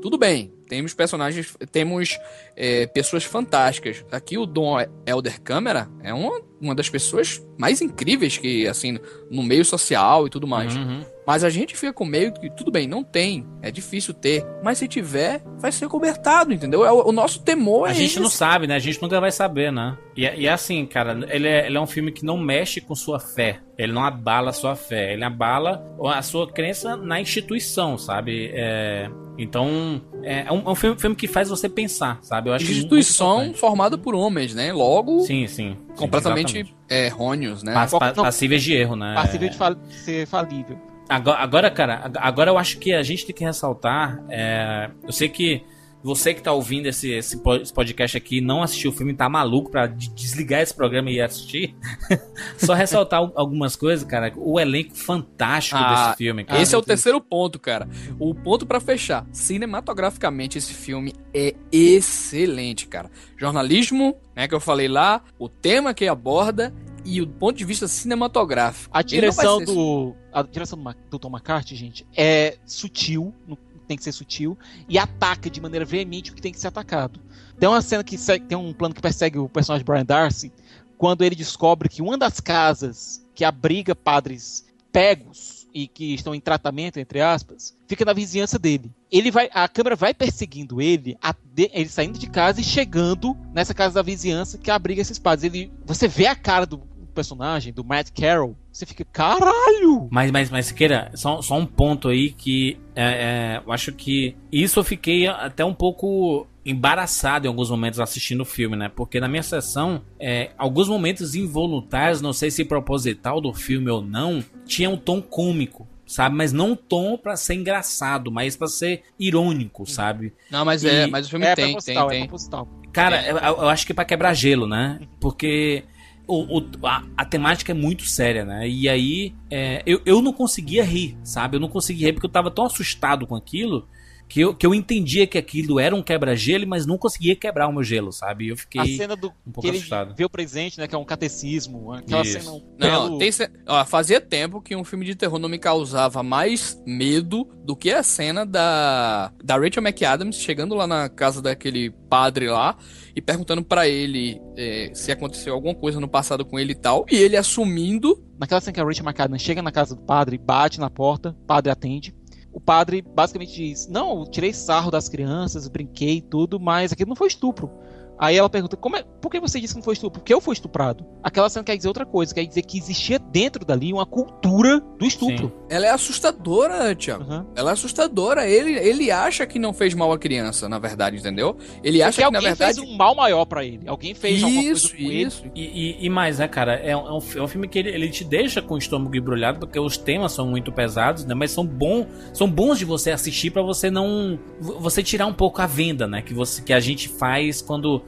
Tudo bem, temos personagens, temos é, pessoas fantásticas. Aqui o Dom Elder Câmara é uma, uma das pessoas mais incríveis que, assim, no meio social e tudo mais. Uhum. Mas a gente fica com meio que, tudo bem, não tem, é difícil ter, mas se tiver, vai ser cobertado, entendeu? É o, o nosso temor A é gente esse. não sabe, né? A gente nunca vai saber, né? E, e é assim, cara, ele é, ele é um filme que não mexe com sua fé. Ele não abala a sua fé. Ele abala a sua crença na instituição, sabe? É, então, é, é um, é um filme, filme que faz você pensar, sabe? Eu acho Instituição formada por homens, né? Logo, Sim, sim. sim, completamente é, errôneos, né? Pass- pa- Não. passíveis de erro, né? Passível de fal- ser falível. Agora, agora, cara, ag- agora eu acho que a gente tem que ressaltar. é, eu sei que você que tá ouvindo esse, esse po- esse podcast aqui não assistiu o filme, tá maluco pra de- desligar esse programa e ir assistir. Só ressaltar al- algumas coisas, cara. O elenco fantástico Ah, desse filme, cara. Esse é o terceiro ponto, cara. O ponto pra fechar. Cinematograficamente, esse filme é excelente, cara. Jornalismo, né, que eu falei lá, o tema que aborda e o ponto de vista cinematográfico. A direção do. A direção do, Ma- do Tom McCarthy, gente, é sutil, não- tem que ser sutil, e ataca de maneira veemente o que tem que ser atacado. Tem uma cena que segue- tem um plano que persegue o personagem Brian Darcy, quando ele descobre que uma das casas que abriga padres pegos e que estão em tratamento, entre aspas, fica na vizinhança dele. Ele vai, a câmera vai perseguindo ele, a- ele saindo de casa e chegando nessa casa da vizinhança que abriga esses padres. Ele, você vê a cara do personagem, do Matt Carroll, você fica, caralho! Mas, mas, mas, Siqueira, só, só um ponto aí que é, é, eu acho que isso eu fiquei até um pouco embaraçado em alguns momentos assistindo o filme, né? Porque na minha sessão, é, alguns momentos involuntários, não sei se proposital do filme ou não, tinha um tom cômico. Sabe, mas não um tom pra ser engraçado, mas pra ser irônico, sabe? Não, mas é, E- mas o filme é tem, tem, proposital, é tem. proposital. Cara, eu, eu acho que é pra quebrar gelo, né? Porque o, o- a, a temática é muito séria, né? E aí é, eu, eu não conseguia rir, sabe? Eu não conseguia rir porque eu tava tão assustado com aquilo que eu, que eu entendia que aquilo era um quebra-gelo, mas não conseguia quebrar o meu gelo, sabe? Eu A fiquei cena do um pouco que ele assustado. vê o presente, né, que é um catecismo, aquela Isso. cena um Não, belo- tem, ce- ó, fazia tempo que um filme de terror não me causava mais medo do que a cena da, da Rachel McAdams chegando lá na casa daquele padre lá e perguntando pra ele é, se aconteceu alguma coisa no passado com ele e tal, e ele assumindo Naquela cena que a Rachel McAdams chega na casa do padre, bate na porta, o padre atende. O padre basicamente diz: Não, tirei sarro das crianças, brinquei e tudo, mas aquilo não foi estupro. Aí ela pergunta, como é, por que você disse que não foi estupro? Porque eu fui estuprado. Aquela cena quer dizer outra coisa, quer dizer que existia dentro dali uma cultura do estupro. Ela é assustadora, Tiago. Uhum. Ela é assustadora. Ele, ele acha que não fez mal à criança, na verdade, entendeu? Ele acha Porque que, na alguém verdade. fez um mal maior pra ele. Alguém fez alguma coisa Isso, com ele. isso. E, e, e mais, né, cara? É um, é um é um filme que ele, ele te deixa com o estômago embrulhado, porque os temas são muito pesados, né? Mas são, bom, são bons de você assistir pra você não. Você tirar um pouco a venda, né? Que, você, que a gente faz quando.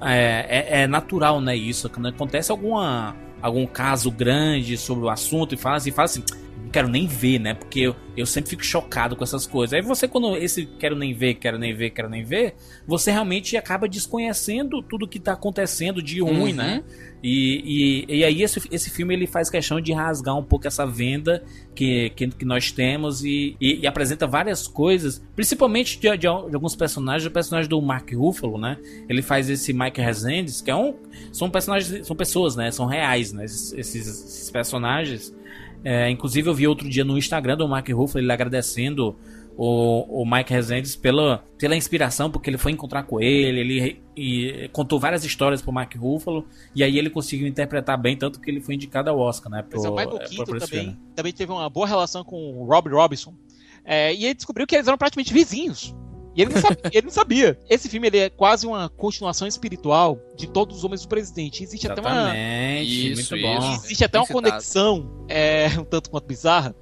É, é, é natural, né? Isso. Quando acontece alguma, algum caso grande sobre o assunto e fala assim, fala assim. Quero nem ver, né? Porque eu, eu sempre fico chocado com essas coisas. Aí você, quando esse quero nem ver, quero nem ver, quero nem ver, você realmente acaba desconhecendo tudo que tá acontecendo de ruim, Uhum. né? E, e, e aí esse, esse filme ele faz questão de rasgar um pouco essa venda que, que, que nós temos e, e- e apresenta várias coisas, principalmente de, de- de alguns personagens, o personagem do Mark Ruffalo, né? Ele faz esse Mike Rezendes, que é um são personagens, são pessoas, né? São reais, né? Esses- esses personagens. É, inclusive eu vi outro dia no Instagram do Mark Ruffalo ele agradecendo o, o Mike Rezendes pela, pela inspiração, porque ele foi encontrar com ele, ele e contou várias histórias pro Mark Ruffalo, e aí ele conseguiu interpretar bem, tanto que ele foi indicado ao Oscar, né? O pro- Michael é, Keaton também, também teve uma boa relação com o Rob Robinson. É, e ele descobriu que eles eram praticamente vizinhos. E ele não, sabia, ele não sabia. Esse filme ele é quase uma continuação espiritual de Todos os Homens do Presidente. Existe até uma, Exatamente, Isso, muito bom. isso. existe até uma citado. conexão é, um tanto quanto bizarra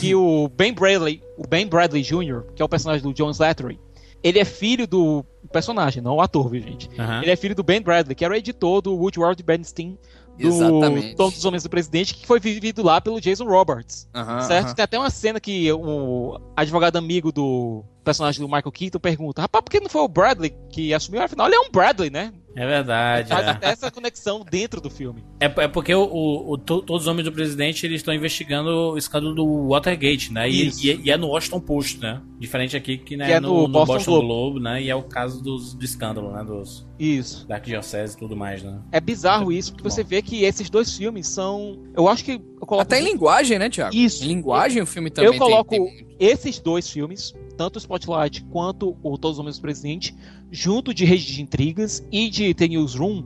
que o Ben Bradley, o Ben Bradley Jr., que é o personagem do John Slattery, ele é filho do personagem, não o ator, viu, gente? Aham. Ele é filho do Ben Bradley, que era o editor do Woodward Bernstein do Exatamente. Todos os Homens do Presidente, que foi vivido lá pelo Jason Roberts. Certo? Tem até uma cena que o advogado amigo do personagem do Michael Keaton pergunta: Rapaz, por que não foi o Bradley que assumiu? Afinal, ele é um Bradley, né? É verdade. Faz é. até essa conexão dentro do filme. É, é porque o, o- o- to- todos os homens do presidente eles estão investigando o escândalo do Watergate, né? E, e é- e é no Washington Post, né? Diferente aqui que, né, Que é no, no Boston Boston, Globe. Globe. né? E é o caso dos, do escândalo, né? Dos Isso. da arquidiocese e tudo mais, né? É bizarro isso, porque Bom. você vê que esses dois filmes são. Eu acho que. Eu coloco Até em linguagem, né, Tiago? Isso. Em linguagem o filme também Eu coloco tem, tem esses dois filmes, tanto o Spotlight quanto o Todos os Homens do Presidente, junto de Rede de Intrigas e de The Newsroom,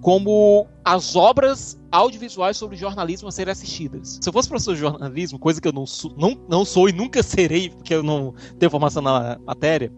como as obras audiovisuais sobre jornalismo a serem assistidas. Se eu fosse professor de jornalismo, coisa que eu não sou, não, não sou e nunca serei, porque eu não tenho formação na matéria,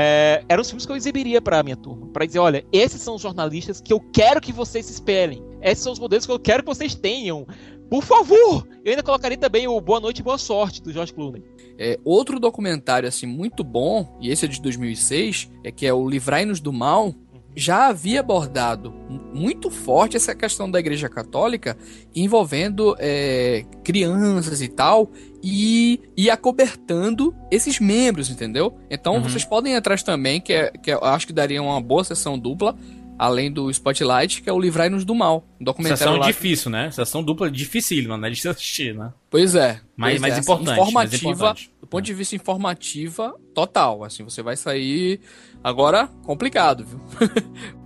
é, eram os filmes que eu exibiria para a minha turma. Para dizer, olha, esses são os jornalistas que eu quero que vocês se espelhem. Esses são os modelos que eu quero que vocês tenham. Por favor! Eu ainda colocaria também o Boa Noite e Boa Sorte, do George Clooney. É, outro documentário assim muito bom, e esse é de 2006, é que é o Livrai-nos do Mal, já havia abordado muito forte essa questão da Igreja Católica envolvendo é, crianças e tal, e, e acobertando esses membros, entendeu? Então Uhum. vocês podem ir atrás também, que, é, que eu acho que daria uma boa sessão dupla, além do Spotlight, que é o Livrai-nos do Mal. Um documentário Sessão lá. difícil, né? Sessão dupla dificílima, né? De se assistir, né? Pois é. Mas- pois mas é, importante, mas Informativa, importante. Ponto de vista informativa, total. Assim, você vai sair. Agora, complicado, viu?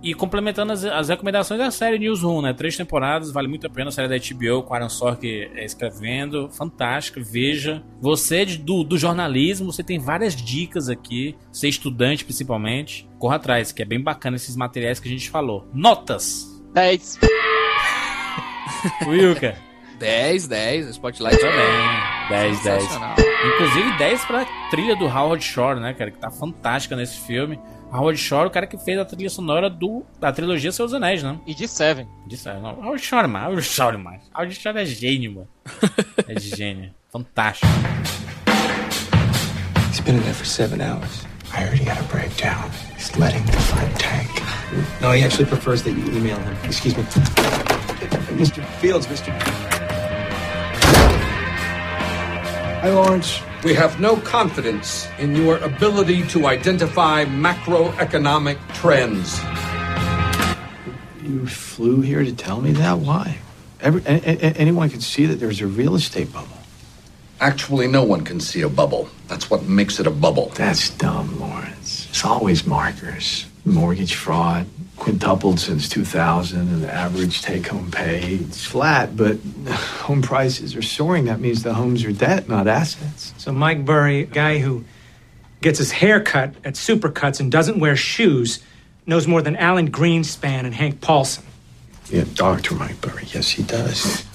E complementando as, as recomendações da série Newsroom, né? Três temporadas, vale muito a pena. A série da HBO, com Aaron Sork é, escrevendo. Fantástica, veja. Você do, do jornalismo, você tem várias dicas aqui. Você é estudante, principalmente. Corra atrás, que é bem bacana esses materiais que a gente falou. Notas! 10. Wilker. 10, 10, Spotlight. Também. 10, 10. Inclusive 10 pra trilha do Howard Shore, né, cara? Que tá fantástica nesse filme. Howard Shore, o cara que fez a trilha sonora do, da trilogia Seus Anéis, né? E de Seven. Ah, não, Howard Shore, mano. Howard Shore, mano. Howard Shore é gênio, mano. É gênio. Fantástico. He's been in there for seven hours. I he had a breakdown. He's letting the fight tank. No, he actually prefers that you email him. Excuse me. Mr. Fields, Mr. Hi, Lawrence. We have no confidence in your ability to identify macroeconomic trends. You flew here to tell me that? Why? Every, a, a- anyone can see that there's a real estate bubble. Actually, no one can see a bubble. That's what makes it a bubble. That's dumb, Lawrence. It's always markers. Mortgage fraud quintupled since 2000, and the average take-home pay is flat, but home prices are soaring. That means the homes are debt, not assets. So Mike Burry, a guy who gets his hair cut at Supercuts and doesn't wear shoes, knows more than Alan Greenspan and Hank Paulson. Yeah, Dr. Mike Burry. Yes, he does.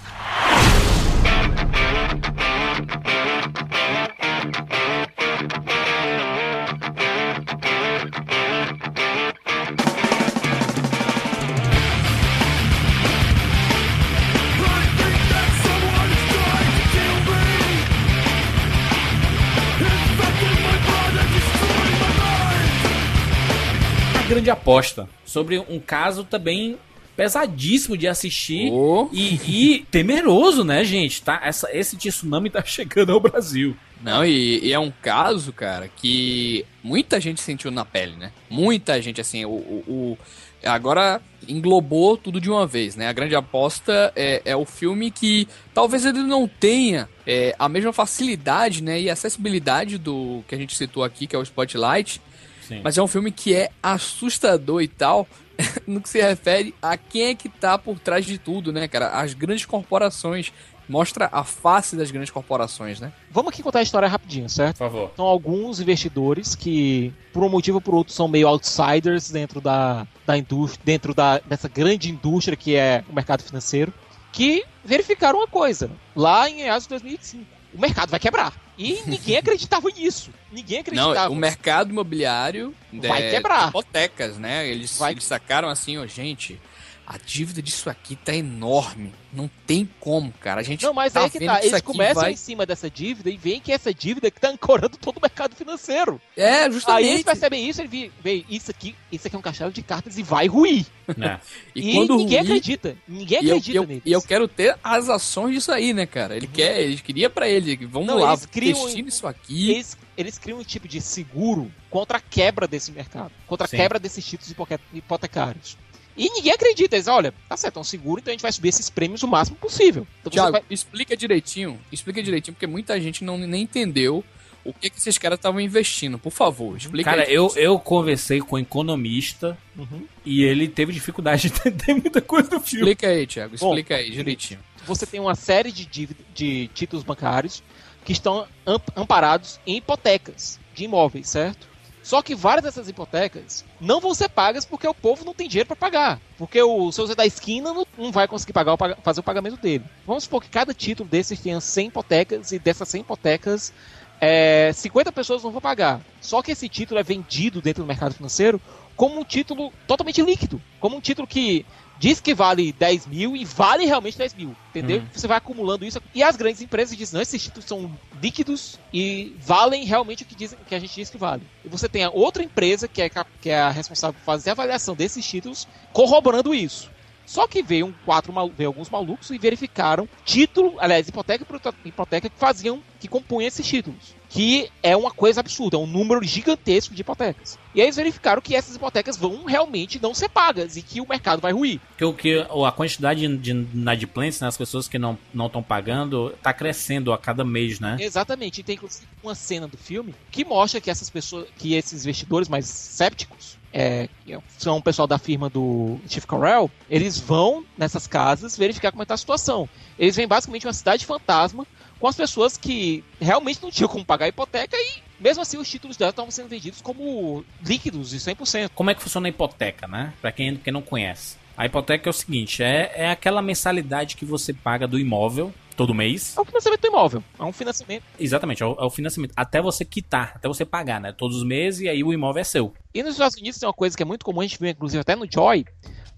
Grande aposta sobre um caso também pesadíssimo de assistir Oh. e, e temeroso, né, gente? Tá, essa, esse tsunami tá chegando ao Brasil. Não, e, e é um caso, cara, que muita gente sentiu na pele, né? Muita gente, assim, o, o- o- agora englobou tudo de uma vez, né? A grande aposta é, é o filme que talvez ele não tenha é, a mesma facilidade, né, e acessibilidade do que a gente citou aqui, que é o Spotlight, Sim. mas é um filme que é assustador e tal, no que se refere a quem é que tá por trás de tudo, né, cara? As grandes corporações. Mostra a face das grandes corporações, né? Vamos aqui contar a história rapidinho, certo? Por favor. São alguns investidores que, por um motivo ou por outro, são meio outsiders dentro da, da indústria, dentro da, dessa grande indústria que é o mercado financeiro, que verificaram uma coisa, lá em de 2005. O mercado vai quebrar. E ninguém acreditava nisso. Ninguém Não, acreditava. o mercado imobiliário Vai é, quebrar. hipotecas, né? Eles, Vai- eles sacaram assim, ó, gente, a dívida disso aqui tá enorme. Não tem como, cara. A gente Não, mas tá aí que vendo tá. Eles começam vai... em cima dessa dívida e veem que essa dívida que tá ancorando todo o mercado financeiro. É, Aí eles justamente. percebem isso, ele vê, vê isso aqui, isso aqui é um castelo de cartas e vai ruir. Né? E, E quando ninguém ruir- acredita. Ninguém E eu, acredita e eu- neles. e eu quero ter as ações disso aí, né, cara? Ele quer, ele queria pra ele, vamos Não, lá, eles criam- investir isso aqui. Eles, eles criam um tipo de seguro contra a quebra desse mercado, contra a Sim. quebra desses títulos hipotecários. E ninguém acredita. Eles, olha, tá certo, é um seguro, então a gente vai subir esses prêmios o máximo possível. Então você Tiago, vai- explica direitinho, explica direitinho, porque muita gente não nem entendeu o que, que esses caras estavam investindo. Por favor, explica Cara, aí. eu, eu conversei com um economista Uhum. e ele teve dificuldade de entender muita coisa do filme. Explica aí, Thiago, Bom, explica aí direitinho. você tem uma série de, dívida, de títulos bancários que estão am- amparados em hipotecas de imóveis, certo? Só que várias dessas hipotecas não vão ser pagas porque o povo não tem dinheiro para pagar. Porque o seu Zé da esquina não, não vai conseguir pagar fazer o pagamento dele. Vamos supor que cada título desses tenha 100 hipotecas e dessas 100 hipotecas, é, 50 pessoas não vão pagar. Só que esse título é vendido dentro do mercado financeiro como um título totalmente líquido. Como um título que diz que vale 10 mil e vale realmente 10 mil. Entendeu? Você vai acumulando isso. E as grandes empresas dizem, não, esses títulos são líquidos e valem realmente o que, dizem, que a gente diz que vale. E você tem a outra empresa que é, que é a responsável por fazer a avaliação desses títulos, corroborando isso. Só que veio, um quatro, veio alguns malucos e verificaram título, aliás, hipoteca por hipoteca que faziam, que compunham esses títulos. Que é uma coisa absurda, é um número gigantesco de hipotecas. E aí eles verificaram que essas hipotecas vão realmente não ser pagas e que o mercado vai ruir. Que, o que a quantidade de inadimplentes, né, as pessoas que não estão pagando, tá crescendo a cada mês, né? Exatamente. E tem inclusive uma cena do filme que mostra que essas pessoas, que esses investidores mais sépticos, é, que são o pessoal da firma do Steve Carell, eles vão nessas casas verificar como está a situação. Eles vêm basicamente uma cidade fantasma com as pessoas que realmente não tinham como pagar a hipoteca e mesmo assim os títulos dela estavam sendo vendidos como líquidos de 100%. Como é que funciona a hipoteca, né? Pra quem, quem não conhece. A hipoteca é o seguinte, é, é aquela mensalidade que você paga do imóvel todo mês. É um financiamento do imóvel, é um financiamento. Exatamente, é o, é o financiamento. Até você quitar, até você pagar, né? Todos os meses e aí o imóvel é seu. E nos Estados Unidos tem uma coisa que é muito comum, a gente vê inclusive até no Joy,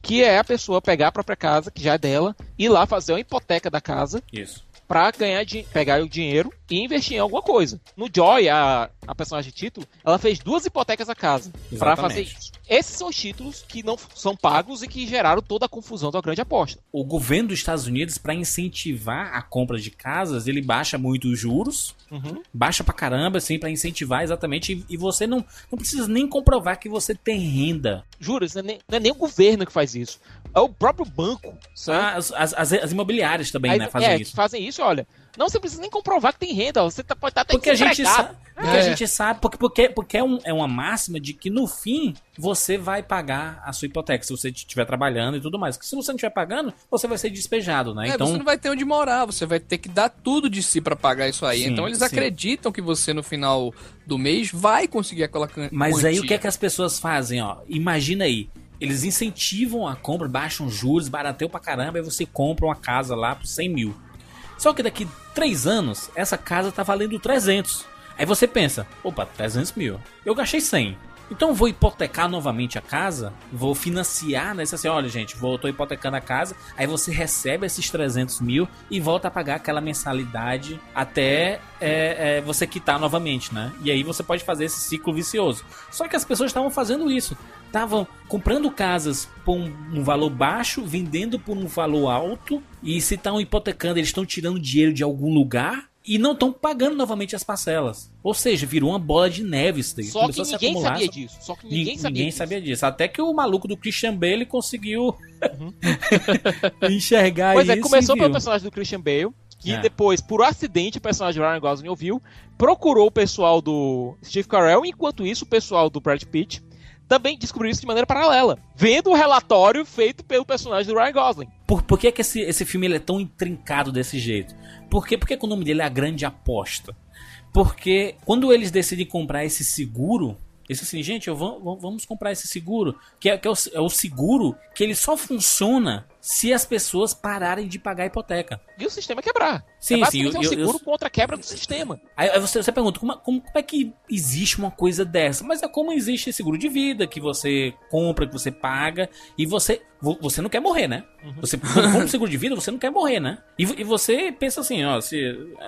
que é a pessoa pegar a própria casa, que já é dela, ir lá fazer uma hipoteca da casa Isso. Pra ganhar pegar o dinheiro e investir em alguma coisa. No Joy, a, a personagem de título, ela fez duas hipotecas à casa Exatamente. fazer isso. Esses são os títulos que não são pagos e que geraram toda a confusão da grande aposta. O governo dos Estados Unidos, para incentivar a compra de casas, ele baixa muito os juros, Uhum. baixa pra caramba, assim, para incentivar exatamente. E, e você não, não precisa nem comprovar que você tem renda. Juro, não é, nem, não é nem o governo que faz isso. É o próprio banco, certo? Ah, As, as, as- as imobiliárias também, Aí- né? Fazem é, isso. fazem isso, olha. Não, você precisa nem comprovar que tem renda. Você tá, pode estar até Porque a gente sabe, porque a gente sabe, porque, porque, porque é, um- é uma máxima de que no fim você vai pagar a sua hipoteca se você estiver trabalhando e tudo mais. Porque se você não estiver pagando, você vai ser despejado, né? É, então, você não vai ter onde morar, você vai ter que dar tudo de si pra pagar isso aí. Sim, então eles sim. acreditam que você no final do mês vai conseguir aquela can- Mas aí o quantia. que é que as pessoas fazem, ó? Imagina aí. Eles incentivam a compra, baixam juros, barateu pra caramba, e você compra uma casa lá por 100 mil. Só que daqui três anos, essa casa tá valendo 300. Aí você pensa, opa, 300 mil. Eu gastei 100. Então vou hipotecar novamente a casa, vou financiar, né? Assim, olha gente, vou, tô hipotecando a casa, aí você recebe esses 300 mil e volta a pagar aquela mensalidade até é, é, você quitar novamente, né? E aí você pode fazer esse ciclo vicioso. Só que as pessoas estavam fazendo isso. Estavam comprando casas por um, um valor baixo, vendendo por um valor alto, e se estão hipotecando, eles estão tirando dinheiro de algum lugar e não estão pagando novamente as parcelas. Ou seja, virou uma bola de neve isso daí. Só que Começou se ninguém acumular, sabia só- disso. Só que Ninguém, ninguém sabia disso. sabia disso. Até que o maluco do Christian Bale conseguiu enxergar Pois isso. é, começou pelo personagem do Christian Bale, que É. depois, por acidente, o personagem de Ryan Gosling ouviu, procurou o pessoal do Steve Carell, enquanto isso, o pessoal do Brad Pitt também descobriu isso de maneira paralela, vendo o relatório feito pelo personagem do Ryan Gosling. Por, por que, que esse, esse filme é tão intrincado desse jeito? Por quê? Porque que o nome dele é A Grande Aposta. Porque quando eles decidem comprar esse seguro, eles assim, gente, eu vou- vamos comprar esse seguro, que, é, que é o, é o seguro que ele só funciona se as pessoas pararem de pagar a hipoteca. E o sistema quebrar. Sim, é sim, eu- um eu- seguro eu- contra a quebra do sistema. Aí, você, você pergunta, como, como, como é que existe uma coisa dessa? Mas é como existe seguro de vida, que você compra, que você paga, e você vo- você não quer morrer, né? Você quando compra seguro de vida, você não quer morrer, né? E, e você pensa assim, ó, se,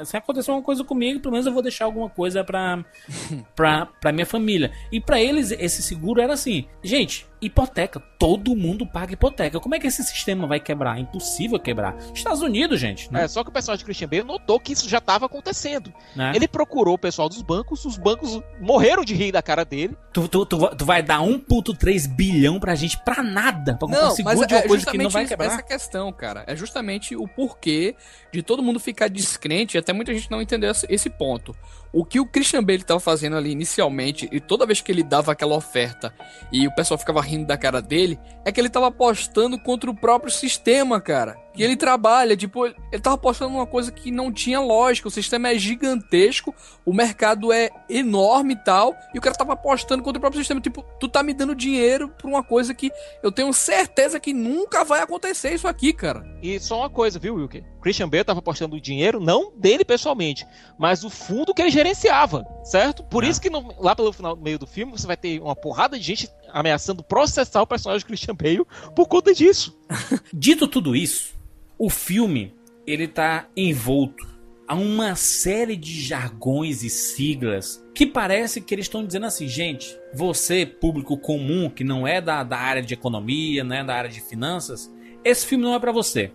se acontecer uma coisa comigo, pelo menos eu vou deixar alguma coisa pra, pra, pra minha família. E pra eles, esse seguro era assim, gente, hipoteca, todo mundo paga hipoteca. Como é que esse sistema vai quebrar? É impossível quebrar. Estados Unidos, gente, né? É, só que o personagem do Christian Bale notou que isso já estava acontecendo. Né? Ele procurou o pessoal dos bancos, os bancos morreram de rir da cara dele. Tu, tu, tu, vai- tu vai dar 1.3 bilhão pra gente pra nada. Pra comprar um Não, seguro mas de uma é coisa que não justamente vai quebrar. essa questão, cara. É justamente o porquê de todo mundo ficar descrente e até muita gente não entendeu esse ponto. O que o Christian Bale tava fazendo ali inicialmente, e toda vez que ele dava aquela oferta e o pessoal ficava rindo da cara dele, é que ele tava apostando contra o próprio sistema, cara. Que ele trabalha, tipo, ele tava apostando numa coisa que não tinha lógica. O sistema é gigantesco, o mercado é enorme e tal, e o cara tava apostando contra o próprio sistema. Tipo, tu tá me dando dinheiro pra uma coisa que eu tenho certeza que nunca vai acontecer isso aqui, cara. E só uma coisa, viu, Wilker? Christian Bale estava apostando o dinheiro, não dele pessoalmente, mas o fundo que ele gerenciava, certo? Por É. isso que no- lá pelo final meio do filme você vai ter uma porrada de gente ameaçando processar o personagem Christian Bale por conta disso. Dito tudo isso, o filme ele tá envolto a uma série de jargões e siglas que parece que eles estão dizendo assim, gente, você, público comum, que não é da, da área de economia, não é da área de finanças, esse filme não é pra você.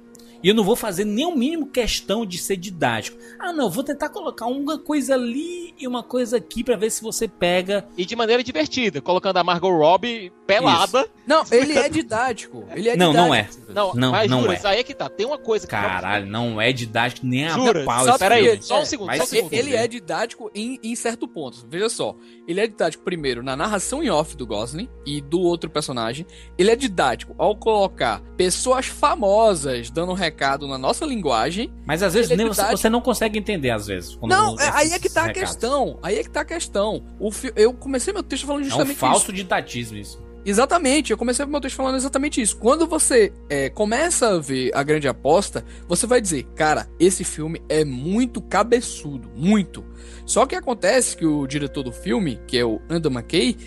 E eu não vou fazer nem o mínimo questão de ser didático. Ah, não, vou tentar colocar uma coisa ali e uma coisa aqui pra ver se você pega. E de maneira divertida, colocando a Margot Robbie pelada. Não, ele é didático. Ele é Não, não é. didático. Não, Não, mas não jura, é. isso aí é que tá. Tem uma coisa que Caralho, não é didático nem a Jura? pau. Sabe esse Pera aí, filme. só um segundo, só um se segundo. Ele é didático em, em certo ponto. Veja só. Ele é didático, primeiro, na narração em off do Gosling e do outro personagem. Ele é didático ao colocar pessoas famosas dando um recado na nossa linguagem. Mas às vezes nem você, você não consegue entender, às vezes. Não, é- aí é que tá a recados. questão. Aí é que tá a questão. O fi- Eu comecei meu texto falando É um justamente falso isso. didatismo isso. Exatamente, eu comecei meu texto falando exatamente isso. Quando você é, começa a ver a grande aposta, você vai dizer, cara, esse filme é muito cabeçudo, muito. Só que acontece que o diretor do filme, que é o Andrew McKay,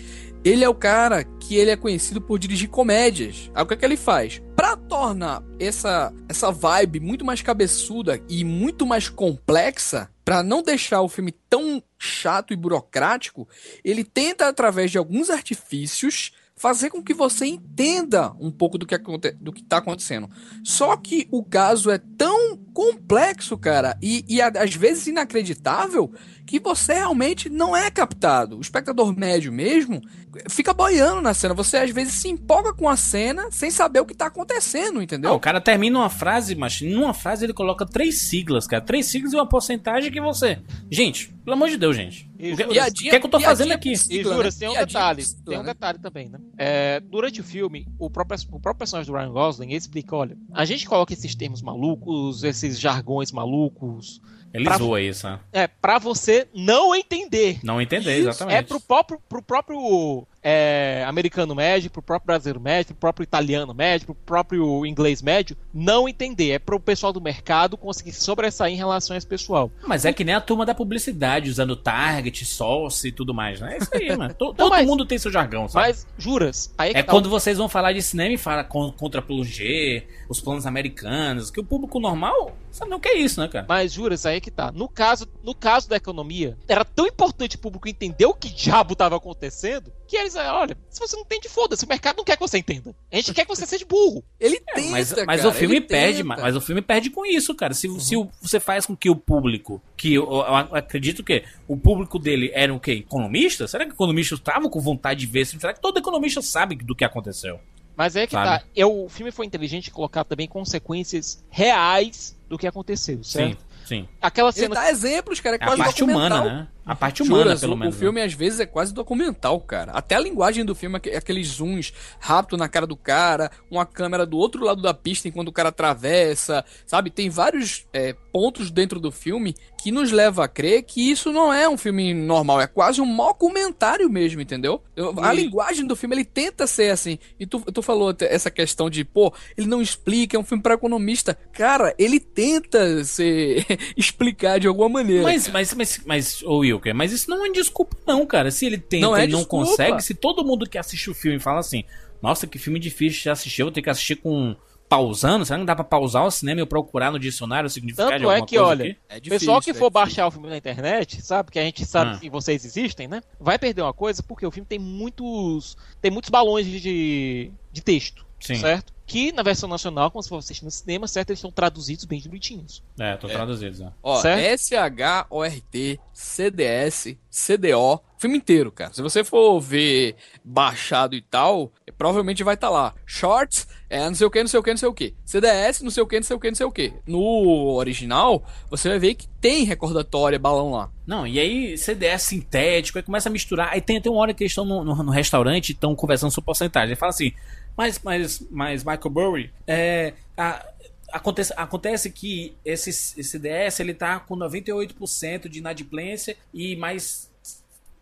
ele é o cara que ele é conhecido por dirigir comédias. Aí o que é que ele faz? Pra tornar essa, essa vibe muito mais cabeçuda e muito mais complexa, pra não deixar o filme tão chato e burocrático, ele tenta, através de alguns artifícios, fazer com que você entenda um pouco do que, do que tá acontecendo. Só que o caso é tão complexo, cara, e, e às vezes inacreditável, que você realmente não é captado. O espectador médio mesmo fica boiando na cena. Você às vezes se empolga com a cena sem saber o que tá acontecendo, entendeu? Não, o cara termina uma frase, mas numa frase ele coloca três siglas, cara. Três siglas e uma porcentagem que você. Gente, pelo amor de Deus, gente. E O que, jura- que é que eu tô fazendo aqui? E Sigla, jura, né? tem um detalhe, sigla, tem um né? detalhe também, né? É, durante o filme, o próprio, o próprio personagem do Ryan Gosling ele explica, olha, a gente coloca esses termos malucos, esses jargões malucos, Ele pra- zoa isso, né? é pra você não entender. Não entender, Isso exatamente. É pro próprio, pro próprio é, americano médio, pro próprio brasileiro médio, pro próprio italiano médio, pro próprio inglês médio, não entender. É pro pessoal do mercado conseguir se sobressair em relação a esse pessoal. Mas é que nem a turma da publicidade, usando target, source e tudo mais, né? É isso aí, mano. Não, Todo mas- mundo tem seu jargão, sabe? Mas, juras, aí que É tá quando vocês vão falar de cinema e fala con- contra plano G, os planos americanos, que o público normal sabe não o que é isso, né, cara? Mas juras, aí que tá. No caso, no caso da economia, era tão importante o público entender o que diabo tava acontecendo, que eles, olha, se você não entende, foda-se, o mercado não quer que você entenda. A gente quer que você seja burro. Ele É, tenta, mas, mas cara, o filme ele perde, tenta. mas o filme perde com isso, cara. Se, se o- você faz com que o público, que eu, eu acredito que o público dele era o quê? Economista? Será que economistas estavam com vontade de ver? Será que todo economista sabe do que aconteceu? Mas é que Sabe? tá. Eu, o filme foi inteligente em colocar também consequências reais do que aconteceu, certo? Sim, sim. Aquela Ele cena. dá exemplos, cara, é É a quase parte documental. humana, né? A parte humana, Juras, pelo o, menos. o né? filme às vezes é quase documental, cara. Até a linguagem do filme, aque- aqueles zooms rápido na cara do cara, uma câmera do outro lado da pista enquanto o cara atravessa, sabe? Tem vários é, pontos dentro do filme que nos leva a crer que isso não é um filme normal, é quase um documentário mesmo, entendeu? Eu- A linguagem do filme, ele tenta ser assim. E tu, tu falou essa questão de, pô, ele não explica, é um filme para economista. Cara, ele tenta ser explicar de alguma maneira. Mas, mas, mas, mas, ô Wilker, mas isso não é desculpa, não, cara. Se ele tenta Não é e não desculpa. consegue, se todo mundo que assiste o filme fala assim, nossa, que filme difícil de assistir, eu vou ter que assistir com pausando, será que não dá pra pausar o cinema e eu procurar no dicionário o significado de Tanto é alguma que, coisa olha, aqui? É o pessoal que é for difícil. baixar o filme na internet, sabe? Que a gente sabe Ah. que vocês existem, né? Vai perder uma coisa porque o filme tem muitos. Tem muitos balões de, de, de texto. Sim. Certo? Que na versão nacional, como se for assistir no cinema, certo? Eles são traduzidos bem bonitinhos. É, tô traduzido, né? Ó, Certo? S-H-O-R-T, CDS, CDO, filme inteiro, cara. Se você for ver baixado e tal, provavelmente vai estar lá. Shorts, é não sei o que, não sei o que, não sei o que. CDS, não sei o que, não sei o que, não sei o que. No original, você vai ver que tem recordatória, balão lá. Não, e aí CDS sintético, aí começa a misturar. Aí tem até uma hora que eles estão no, no, no restaurante e estão conversando sobre porcentagem. Ele fala assim, mas, mas, mas Michael Burry, é, a- acontece, acontece que esse, esse CDS ele tá com 98% de inadimplência e mais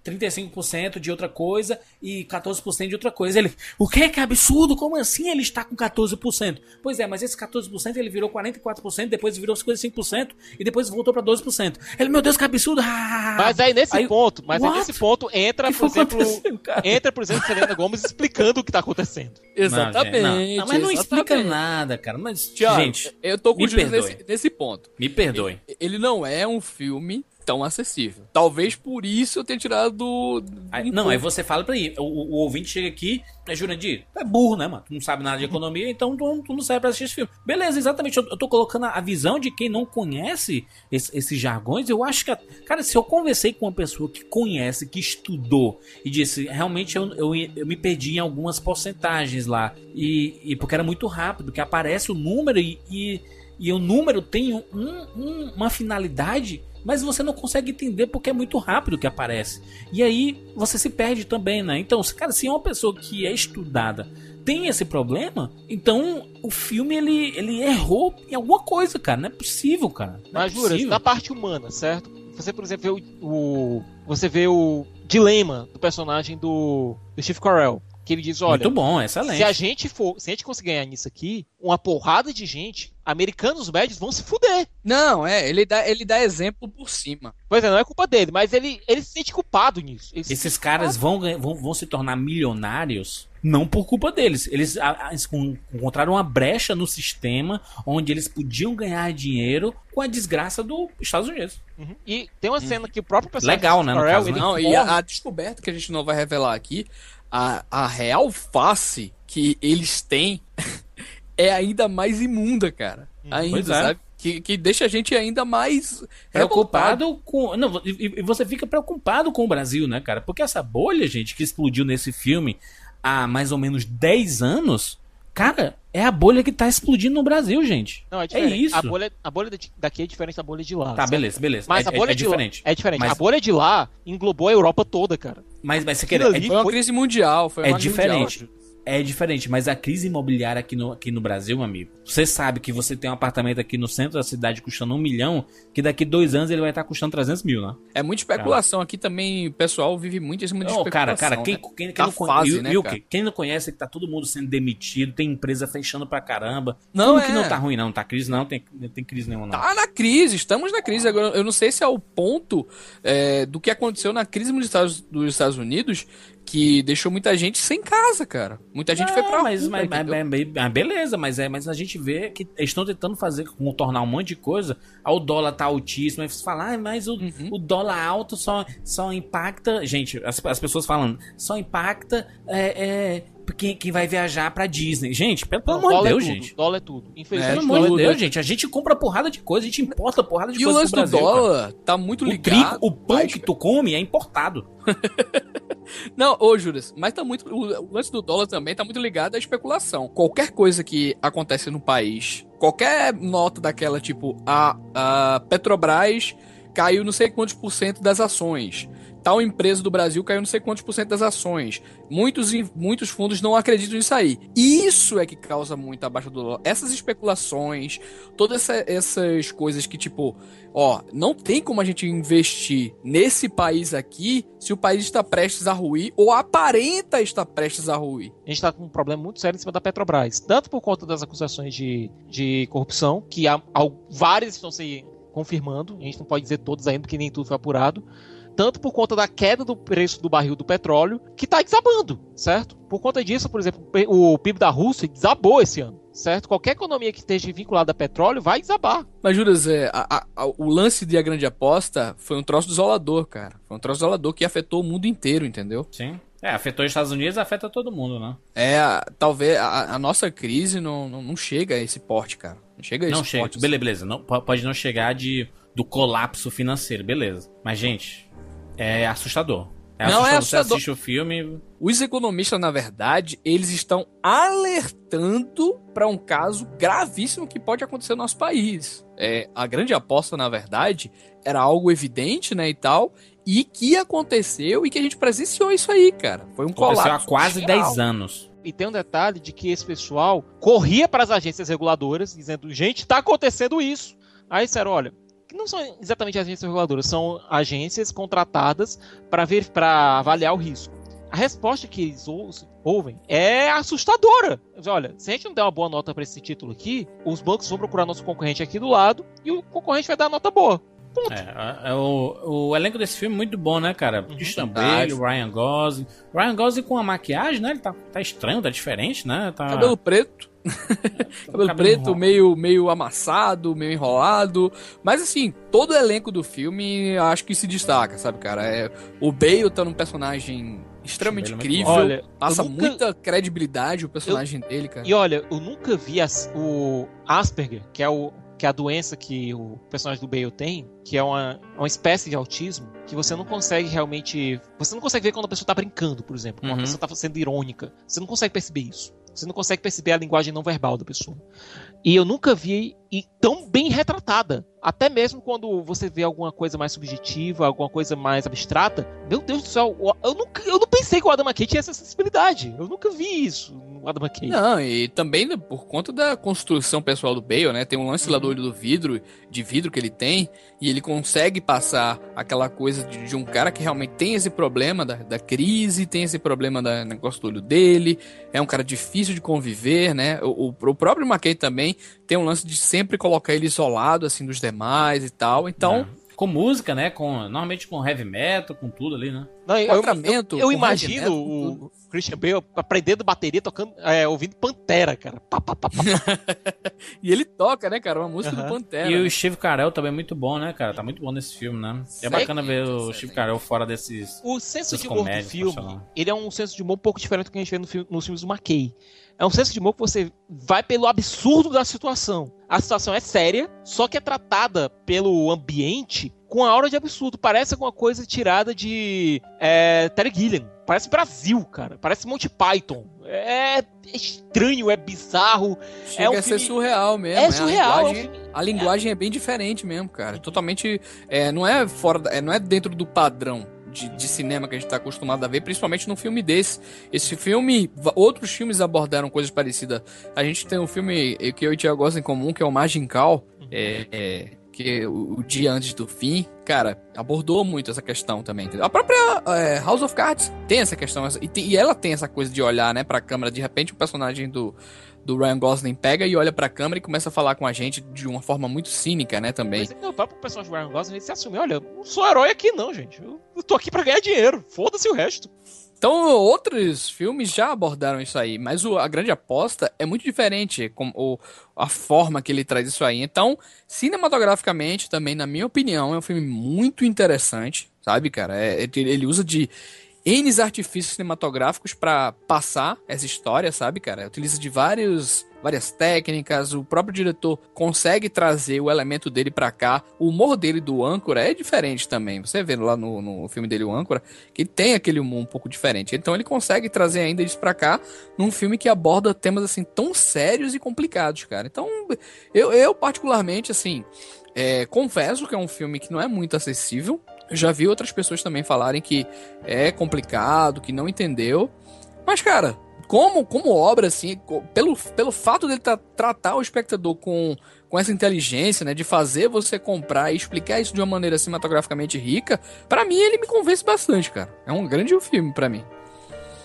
35% de outra coisa e 14% de outra coisa. Ele, o que que absurdo? Como assim ele está com 14%? Pois é, mas esse 14% ele virou 44%, depois virou 55% e depois voltou para 12%. Ele, meu Deus, que absurdo! Ah! Mas aí nesse Aí, ponto, mas aí nesse ponto entra, por exemplo, entra, por exemplo, Selena Gomes explicando o que tá acontecendo. Exatamente. Não, gente, não, não, mas não explica exatamente. nada, cara. Mas, Tiago, gente, eu tô com nesse, nesse ponto. me perdoe. Ele não é um filme tão acessível. Talvez por isso eu tenha tirado do. Aí- não, aí você fala pra ele, o, o- ouvinte chega aqui, é Jurandir, é burro, né, mano? Tu não sabe nada de economia, então tu, tu não serve pra assistir esse filme. Beleza, exatamente. Eu, eu tô colocando a, visão de quem não conhece esse- esses jargões. Eu acho que, cara, se eu conversei com uma pessoa que conhece, que estudou e disse, realmente eu, eu, eu me perdi em algumas porcentagens lá. E, e porque era muito rápido, que aparece o número e, e, e o número tem um- um- uma finalidade. Mas você não consegue entender porque é muito rápido que aparece. E aí você se perde também, né? Então, se- cara, se é uma pessoa que é estudada tem esse problema, então o filme ele, ele errou em alguma coisa, cara. Não é possível, cara. Não Mas é jura, na parte humana, certo? Você, por exemplo, vê o, o- você vê o dilema do personagem do, do Steve Carell, que ele diz, olha, Muito bom, excelente. se a gente for, se a gente conseguir ganhar nisso aqui, uma porrada de gente, americanos médios vão se fuder. Não, é, ele dá, ele dá exemplo por cima. Pois é, não é culpa dele, mas ele, ele se sente culpado nisso. Se Esses sente caras vão, vão, vão se tornar milionários não por culpa deles. Eles, encontraram uma brecha no sistema onde eles podiam ganhar dinheiro com a desgraça dos Estados Unidos. Uhum. E tem uma cena que o próprio personagem Legal, né, caso, né? Não, e a, a descoberta que a gente não vai revelar aqui, a, a real face que eles têm é ainda mais imunda, cara. Ainda, Pois é. sabe? que, que deixa a gente ainda mais preocupado com. Não, e, e você fica preocupado com o Brasil, né, cara? Porque essa bolha, gente, que explodiu nesse filme há mais ou menos 10 anos, cara, é a bolha que tá explodindo no Brasil, gente. Não, é é diferente. isso. A bolha, a bolha daqui é diferente da bolha de lá. Tá, certo? beleza, beleza. Mas é, a bolha é, é de diferente. Lá é diferente. Mas- A bolha de lá englobou a Europa toda, cara. Mas, mas você quer. É, ali Foi uma foi- crise mundial, foi é uma diferente. mundial. É diferente, mas a crise imobiliária aqui no, aqui no Brasil, meu amigo, você sabe que você tem um apartamento aqui no centro da cidade custando um milhão, que daqui dois anos ele vai estar custando 300 mil, né? É muita especulação. Aqui também o pessoal vive muito em cima de cara, especulação. cara, quem, né? quem, quem Da não fase, conhece, né, cara? quê? quem não conhece que tá todo mundo sendo demitido, tem empresa fechando pra caramba. Não, Como que é. não tá ruim, não? Tá crise, não? Tem, tem crise nenhuma, não. Tá na crise, estamos na crise. Agora, eu não sei se é o ponto é, do que aconteceu na crise dos Estados, dos Estados Unidos que deixou muita gente sem casa, cara. Muita gente foi pra Ah, mas, rua, mas, mas- beleza, mas, é, mas a gente vê que eles estão tentando fazer, contornar um monte de coisa. Ah, o dólar tá altíssimo. Aí você fala, ah, mas o, Uhum. o dólar alto só, só impacta. Gente, as, as pessoas falando, só impacta é, é, quem, quem vai viajar pra Disney. Gente, pelo, pelo amor de dólar Deus, é tudo, gente. Dólar é tudo. Infelizmente, Pelo É, amor de tudo, Deus, né? gente. A gente compra porrada de coisa, a gente importa porrada de E o coisa lance pro do Brasil. cara. dólar tá muito O, ligado. trigo, o pão Mas, que tu come é importado. Não, ô Juras, mas tá muito. O lance do dólar também tá muito ligado à especulação. Qualquer coisa que acontece no país, qualquer nota daquela, tipo, a, a Petrobras caiu não sei quantos por cento das ações. Tal empresa do Brasil caiu não sei quantos por cento das ações. Muitos, muitos fundos não acreditam nisso aí. Isso é que causa muito a baixa do dólar. Essas especulações, todas essa- essas coisas que, tipo, ó, não tem como a gente investir nesse país aqui se o país está prestes a ruir ou aparenta estar prestes a ruir. a gente tá com um problema muito sério em cima da Petrobras. Tanto por conta das acusações de, de corrupção, que há, há várias estão se confirmando, a gente não pode dizer todas ainda, porque nem tudo foi apurado. Tanto por conta da queda do preço do barril do petróleo, que tá desabando, certo? Por conta disso, por exemplo, o PIB da Rússia desabou esse ano, certo? Qualquer economia que esteja vinculada a petróleo vai desabar. Mas, Juras, é, a- a- o lance de A Grande Aposta foi um troço desolador, cara. Foi um troço desolador que afetou o mundo inteiro, entendeu? Sim. É, afetou os Estados Unidos, afeta todo mundo, né? É, a- talvez a, a nossa crise não, não, não chega a esse porte, cara. Não chega a esse Não chega. porte. Beleza, beleza. Não, po- pode não chegar de, do colapso financeiro, beleza. Mas, gente, é assustador. É Não, é assustador. Você assustador. assiste o filme. Os economistas, na verdade, eles estão alertando para um caso gravíssimo que pode acontecer no nosso país. É, a grande aposta, na verdade, era algo evidente, né, e tal, e que aconteceu e que a gente presenciou isso aí, cara. Foi um Aconteceu colapso. há quase geral. 10 anos. E tem um detalhe de que esse pessoal corria para as agências reguladoras dizendo: gente, está acontecendo isso. Aí disseram: olha, que não são exatamente agências reguladoras, são agências contratadas para ver, para avaliar o risco. A resposta que eles ou- ouvem é assustadora. Olha, se a gente não der uma boa nota para esse título aqui, os bancos vão procurar nosso concorrente aqui do lado e o concorrente vai dar a nota boa. É, é, o, o elenco desse filme é muito bom, né, cara? Christian Verdade. Bale, Ryan Gosling. Ryan Gosling com a maquiagem, né? Ele tá, tá estranho, tá diferente, né? Tá, Cabelo preto. Cabelo, cabelo preto, enrolado. meio, meio amassado, meio enrolado. Mas assim, todo o elenco do filme acho que se destaca, sabe, cara? É, o Bale tá num personagem extremamente é incrível. Olha, passa eu nunca- muita credibilidade o personagem dele, cara. E olha, eu nunca vi as- o Asperger, que é, o, que é a doença que o personagem do Bale tem, que é uma, uma espécie de autismo, que você não consegue realmente. Você não consegue ver quando a pessoa tá brincando, por exemplo. Quando Uhum. a pessoa tá sendo irônica. Você não consegue perceber isso. Você não consegue perceber a linguagem não verbal da pessoa. E eu nunca vi e tão bem retratada. Até mesmo quando você vê alguma coisa mais subjetiva, alguma coisa mais abstrata. Meu Deus do céu, eu nunca, eu não pensei que o Adam McKay tinha essa sensibilidade. Eu nunca vi isso no Adam McKay. Não, e também né, por conta da construção pessoal do Bale, né? Tem um lance lá do olho do vidro, de vidro que ele tem, e ele consegue passar aquela coisa de, de um cara que realmente tem esse problema da, da crise, tem esse problema da negócio do olho dele, é um cara difícil de conviver, né? O, o, o próprio McKay também tem um lance de sempre colocar ele isolado, assim, dos demais e tal. Então, É. Com música, né? Com, normalmente com heavy metal, com tudo ali, né? Não, eu, eu, eu imagino metal, o Christian Bale aprendendo bateria, tocando, é, ouvindo Pantera, cara. Pá, pá, pá, pá. e ele toca, né, cara? Uma música Aham. do Pantera. E o Steve Carell também é muito bom, né, cara? Tá muito bom nesse filme, né? É Segue, bacana ver o segue. Steve Carell fora desses. O senso de humor do filme, ele é um senso de humor um pouco diferente do que a gente vê no filme- nos filmes do McKay. É um senso de humor que você vai pelo absurdo da situação. A situação é séria, só que é tratada pelo ambiente com a aura de absurdo. Parece alguma coisa tirada de é, Terry Gilliam. Parece Brasil, cara. Parece Monty Python. É estranho, é bizarro. Chega é um a ser filme- surreal mesmo. É né? surreal, A é um linguagem, a linguagem é. bem diferente mesmo, cara. Totalmente. É, não é fora. é, não é dentro do padrão. De, de cinema que a gente tá acostumado a ver, principalmente num filme desse. Esse filme, outros filmes abordaram coisas parecidas. A gente tem um filme eh, que eu e o Thiago gostam em comum, que é o Magical, é, é, que é o, o Dia Antes do Fim, cara, abordou muito essa questão também. entendeu? A própria é, House of Cards tem essa questão, e, tem- e ela tem essa coisa de olhar, né, pra câmera. De repente, o personagem do, do Ryan Gosling pega e olha pra câmera e começa a falar com a gente de uma forma muito cínica, né, também. Mas, o próprio personagem do Ryan Gosling ele se assume, olha, eu não sou herói aqui não, gente. Eu, eu tô aqui pra ganhar dinheiro. Foda-se o resto. Então, outros filmes já abordaram isso aí, mas o- a grande aposta é muito diferente com o, a forma que ele traz isso aí. Então, cinematograficamente, também, na minha opinião, é um filme muito interessante, sabe, cara? É- é- ele usa de N artifícios cinematográficos pra passar essa história, sabe, cara? Utiliza de vários, várias técnicas, o próprio diretor consegue trazer o elemento dele pra cá. O humor dele do âncora é diferente também. Você vê lá no, no filme dele, o âncora, que tem aquele humor um pouco diferente. Então ele consegue trazer ainda isso pra cá num filme que aborda temas assim tão sérios e complicados, cara. Então, eu, eu particularmente, assim, é, confesso que é um filme que não é muito acessível. Eu já vi outras pessoas também falarem que é complicado, que não entendeu. Mas, cara, como, como obra, assim, pelo, pelo fato dele tra- tratar o espectador com, com essa inteligência, né, de fazer você comprar e explicar isso de uma maneira cinematograficamente rica, pra mim ele me convence bastante, cara. É um grande filme pra mim.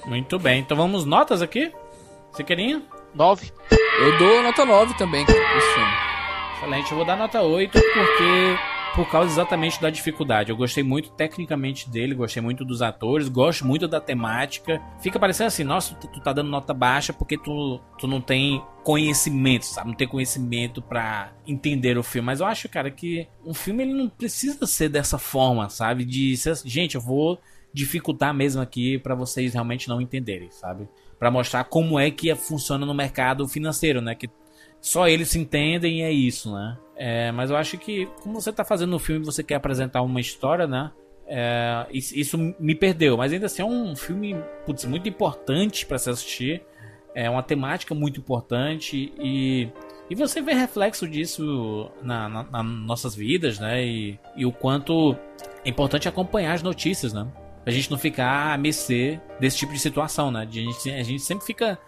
Muito bem, então vamos notas aqui? Você querinha? 9. Eu dou nota 9 também cara, pra esse filme. Excelente, eu vou dar nota 8 porque por causa exatamente da dificuldade. Eu gostei muito tecnicamente dele, gostei muito dos atores, gosto muito da temática. Fica parecendo assim, nossa, tu, tu tá dando nota baixa porque tu, tu não tem conhecimento, sabe? Não tem conhecimento pra entender o filme. Mas eu acho, cara, que um filme ele não precisa ser dessa forma, sabe? De ser, assim, gente, eu vou dificultar mesmo aqui pra vocês realmente não entenderem, sabe? Pra mostrar como é que funciona no mercado financeiro, né? Que só eles se entendem e é isso, né? É, mas eu acho que, como você tá fazendo no filme você quer apresentar uma história, né? É, isso, me perdeu, mas ainda assim é um filme putz, muito importante para se assistir. É uma temática muito importante e, e você vê reflexo disso na, na, nas nossas vidas, né? E, e o quanto é importante acompanhar as notícias, né? A gente não ficar à mercê desse tipo de situação, né? De A gente, a gente sempre fica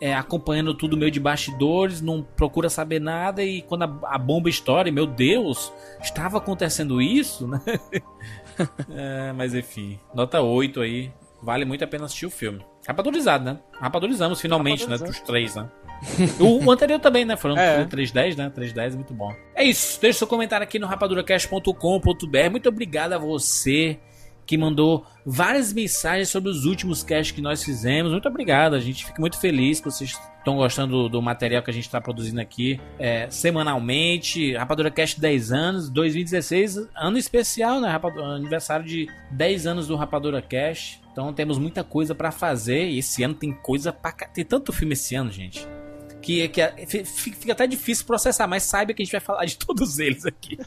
é, acompanhando tudo meio de bastidores, não procura saber nada e quando a, a bomba estoura, meu Deus, estava acontecendo isso, né? É, mas enfim, nota 8 aí. Vale muito a pena assistir o filme. Rapadurizado, né? Rapadurizamos finalmente, né? Pros três, né? o, anterior também, né? Foram É. 310, né? 310 é muito bom. É isso. Deixa seu comentário aqui no rapaduracast.com.br. Muito obrigado a você que mandou várias mensagens sobre os últimos casts que nós fizemos. Muito obrigado, a gente fica muito feliz que vocês estão gostando do, do material que a gente está produzindo aqui é, semanalmente. Rapadura Cast 10 anos, 2016, ano especial, né? Rapadura, aniversário de 10 anos do Rapadura Cast. Então temos muita coisa para fazer e esse ano tem coisa pra ca- Tem tanto filme esse ano, gente que, que é- fi- fica até difícil processar, mas saiba que a gente vai falar de todos eles aqui.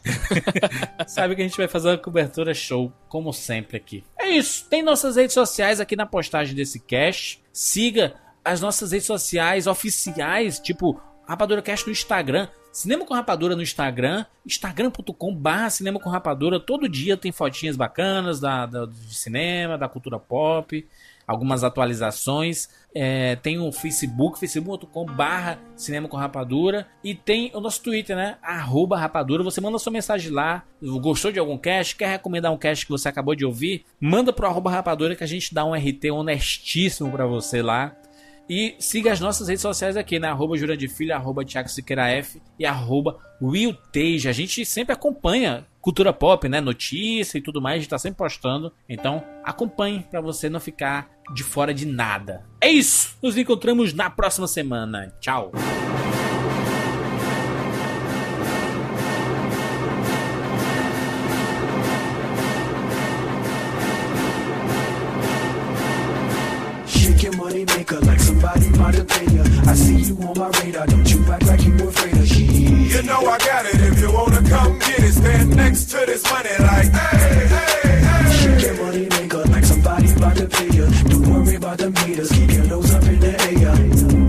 saiba que a gente vai fazer uma cobertura show, como sempre aqui. É isso. Tem nossas redes sociais aqui na postagem desse cast. Siga as nossas redes sociais oficiais, tipo Rapadura Cast no Instagram. Cinema com Rapadura no Instagram, instagram.com barra Cinema com Rapadura. Todo dia tem fotinhas bacanas da, da- de cinema, da cultura pop, algumas atualizações. É, tem o Facebook, facebook.com barra Cinema com Rapadura. E tem o nosso Twitter, né? Arroba Rapadura. Você manda sua mensagem lá. Gostou de algum cast? Quer recomendar um cast que você acabou de ouvir? Manda pro arroba Rapadura que a gente dá um RT honestíssimo pra você lá. E siga as nossas redes sociais aqui, né? Arroba Jura de Filho, arroba Thiago Siqueira F e arroba. A gente sempre acompanha cultura pop, né? Notícia e tudo mais, a gente tá sempre postando. Então, acompanhe pra você não ficar de fora de nada. É isso! Nos encontramos na próxima semana. Tchau! Somebody about to pay ya. I see you on my radar, don't you act like you afraid of shit. You know I got it. If you wanna come get it, stand next to this money like, hey, hey, hey. Shake your money maker like somebody about to pay ya. Don't worry about them haters, keep your nose up in the air.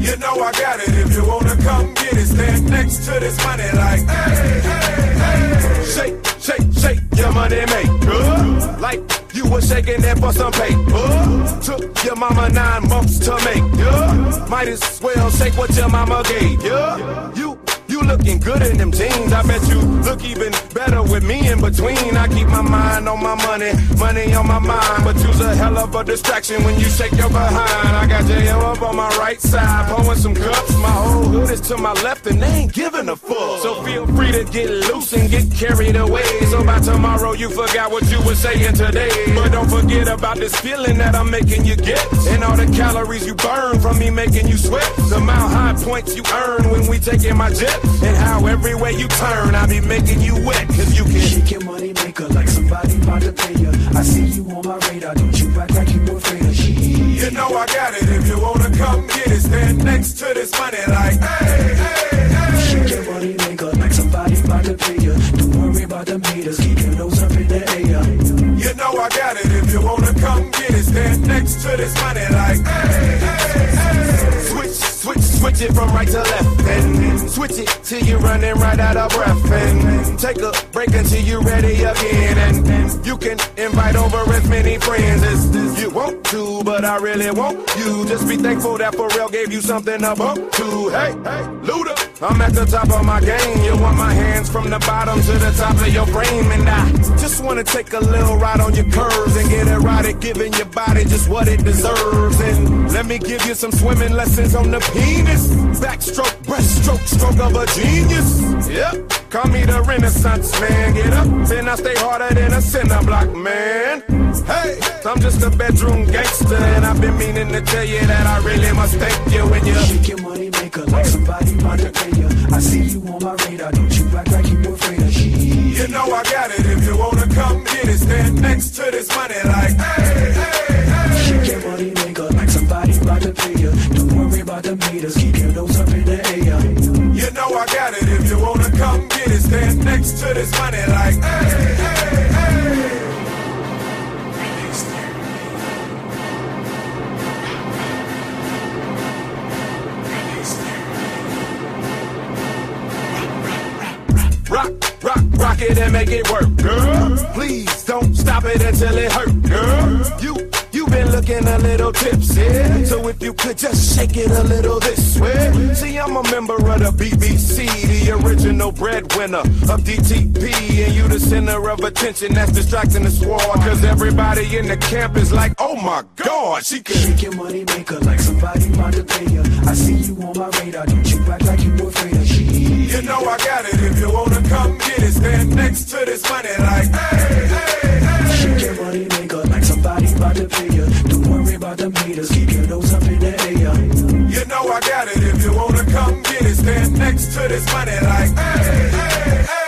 You know I got it. If you wanna come get it, stand next to this money like, hey, hey, hey. Shake, shake, shake your money maker. Like were shaking it for some paper. Took your mama nine months to make. Yeah. Might as well shake what your mama gave. Yeah. You you looking good in them jeans. I bet you look even better with me in between. I keep my mind on my money, money on my mind. But you's a hell of a distraction when you shake your behind. I got J.O. up on my right side, pouring some cups. My whole hood is to my left and they ain't giving a fuck. So feel free to get loose and get carried away. So by tomorrow you forgot what you were saying today. But don't forget about this feeling that I'm making you get. And all the calories you burn from me making you sweat. The mile high points you earn when we taking my jet. And how every way you turn, I be making you wet. Cause you can Shake your money maker like somebody about to pay ya. I see you on my radar, don't you act like you afraid of shit. You know I got it. If you wanna come get it, stand next to this money like, hey, hey, hey. Shake your money maker like somebody about to pay ya. Don't worry about them haters, keep your nose up in the air. You know I got it. If you wanna come get it, stand next to this money like, hey, hey, hey. Switch, it from right to left and switch it till you're running right out of breath and take a break until you're ready again and you can invite over as many friends as you want to, but I really want you. Just be thankful that Pharrell gave you something to bump to. Hey, hey, Luda, I'm at the top of my game. You want my hands from the bottom to the top of your brain. and I just wanna take a little ride on your curves and get erotic, giving your body just what it deserves. And let me give you some swimming lessons on the penis. Backstroke, breaststroke, stroke of a genius. Yep. Call me the Renaissance man. Get up, and I stay harder than a cinder block man. Hey, I'm just a bedroom gangster, and I've been meaning to tell you that I really must thank you when you Shake your money maker like somebody to pay ya. I see you on my radar, don't you act like you afraid of shit. You know I got it. If you wanna come get it, stand next to this money like, hey, hey, hey. Shake your money maker like somebody about to pay ya. Don't worry about them haters, keep your nose up in the air. You know I got it. If you wanna come get it, stand next to this money like, hey, hey. Rock, rock, rock it and make it work, girl. Please don't stop it until it hurt, girl. You, you been looking a little tipsy, so if you could just shake it a little this way. See, I'm a member of the BBC, the original breadwinner of DTP, and you the center of attention that's distracting the squad. Cause everybody in the camp is like, oh my god, she can. Shake your money maker like somebody about to pay ya. I see you on my radar, don't you act like you afraid of shit. You know I got it. If you wanna come get it, stand next to this money like, hey, hey, hey. Shake your money maker like somebody about to pay ya. Don't worry about them haters, keep your nose up in the air. You know I got it. If you wanna come get it, stand next to this money like, hey, hey, hey,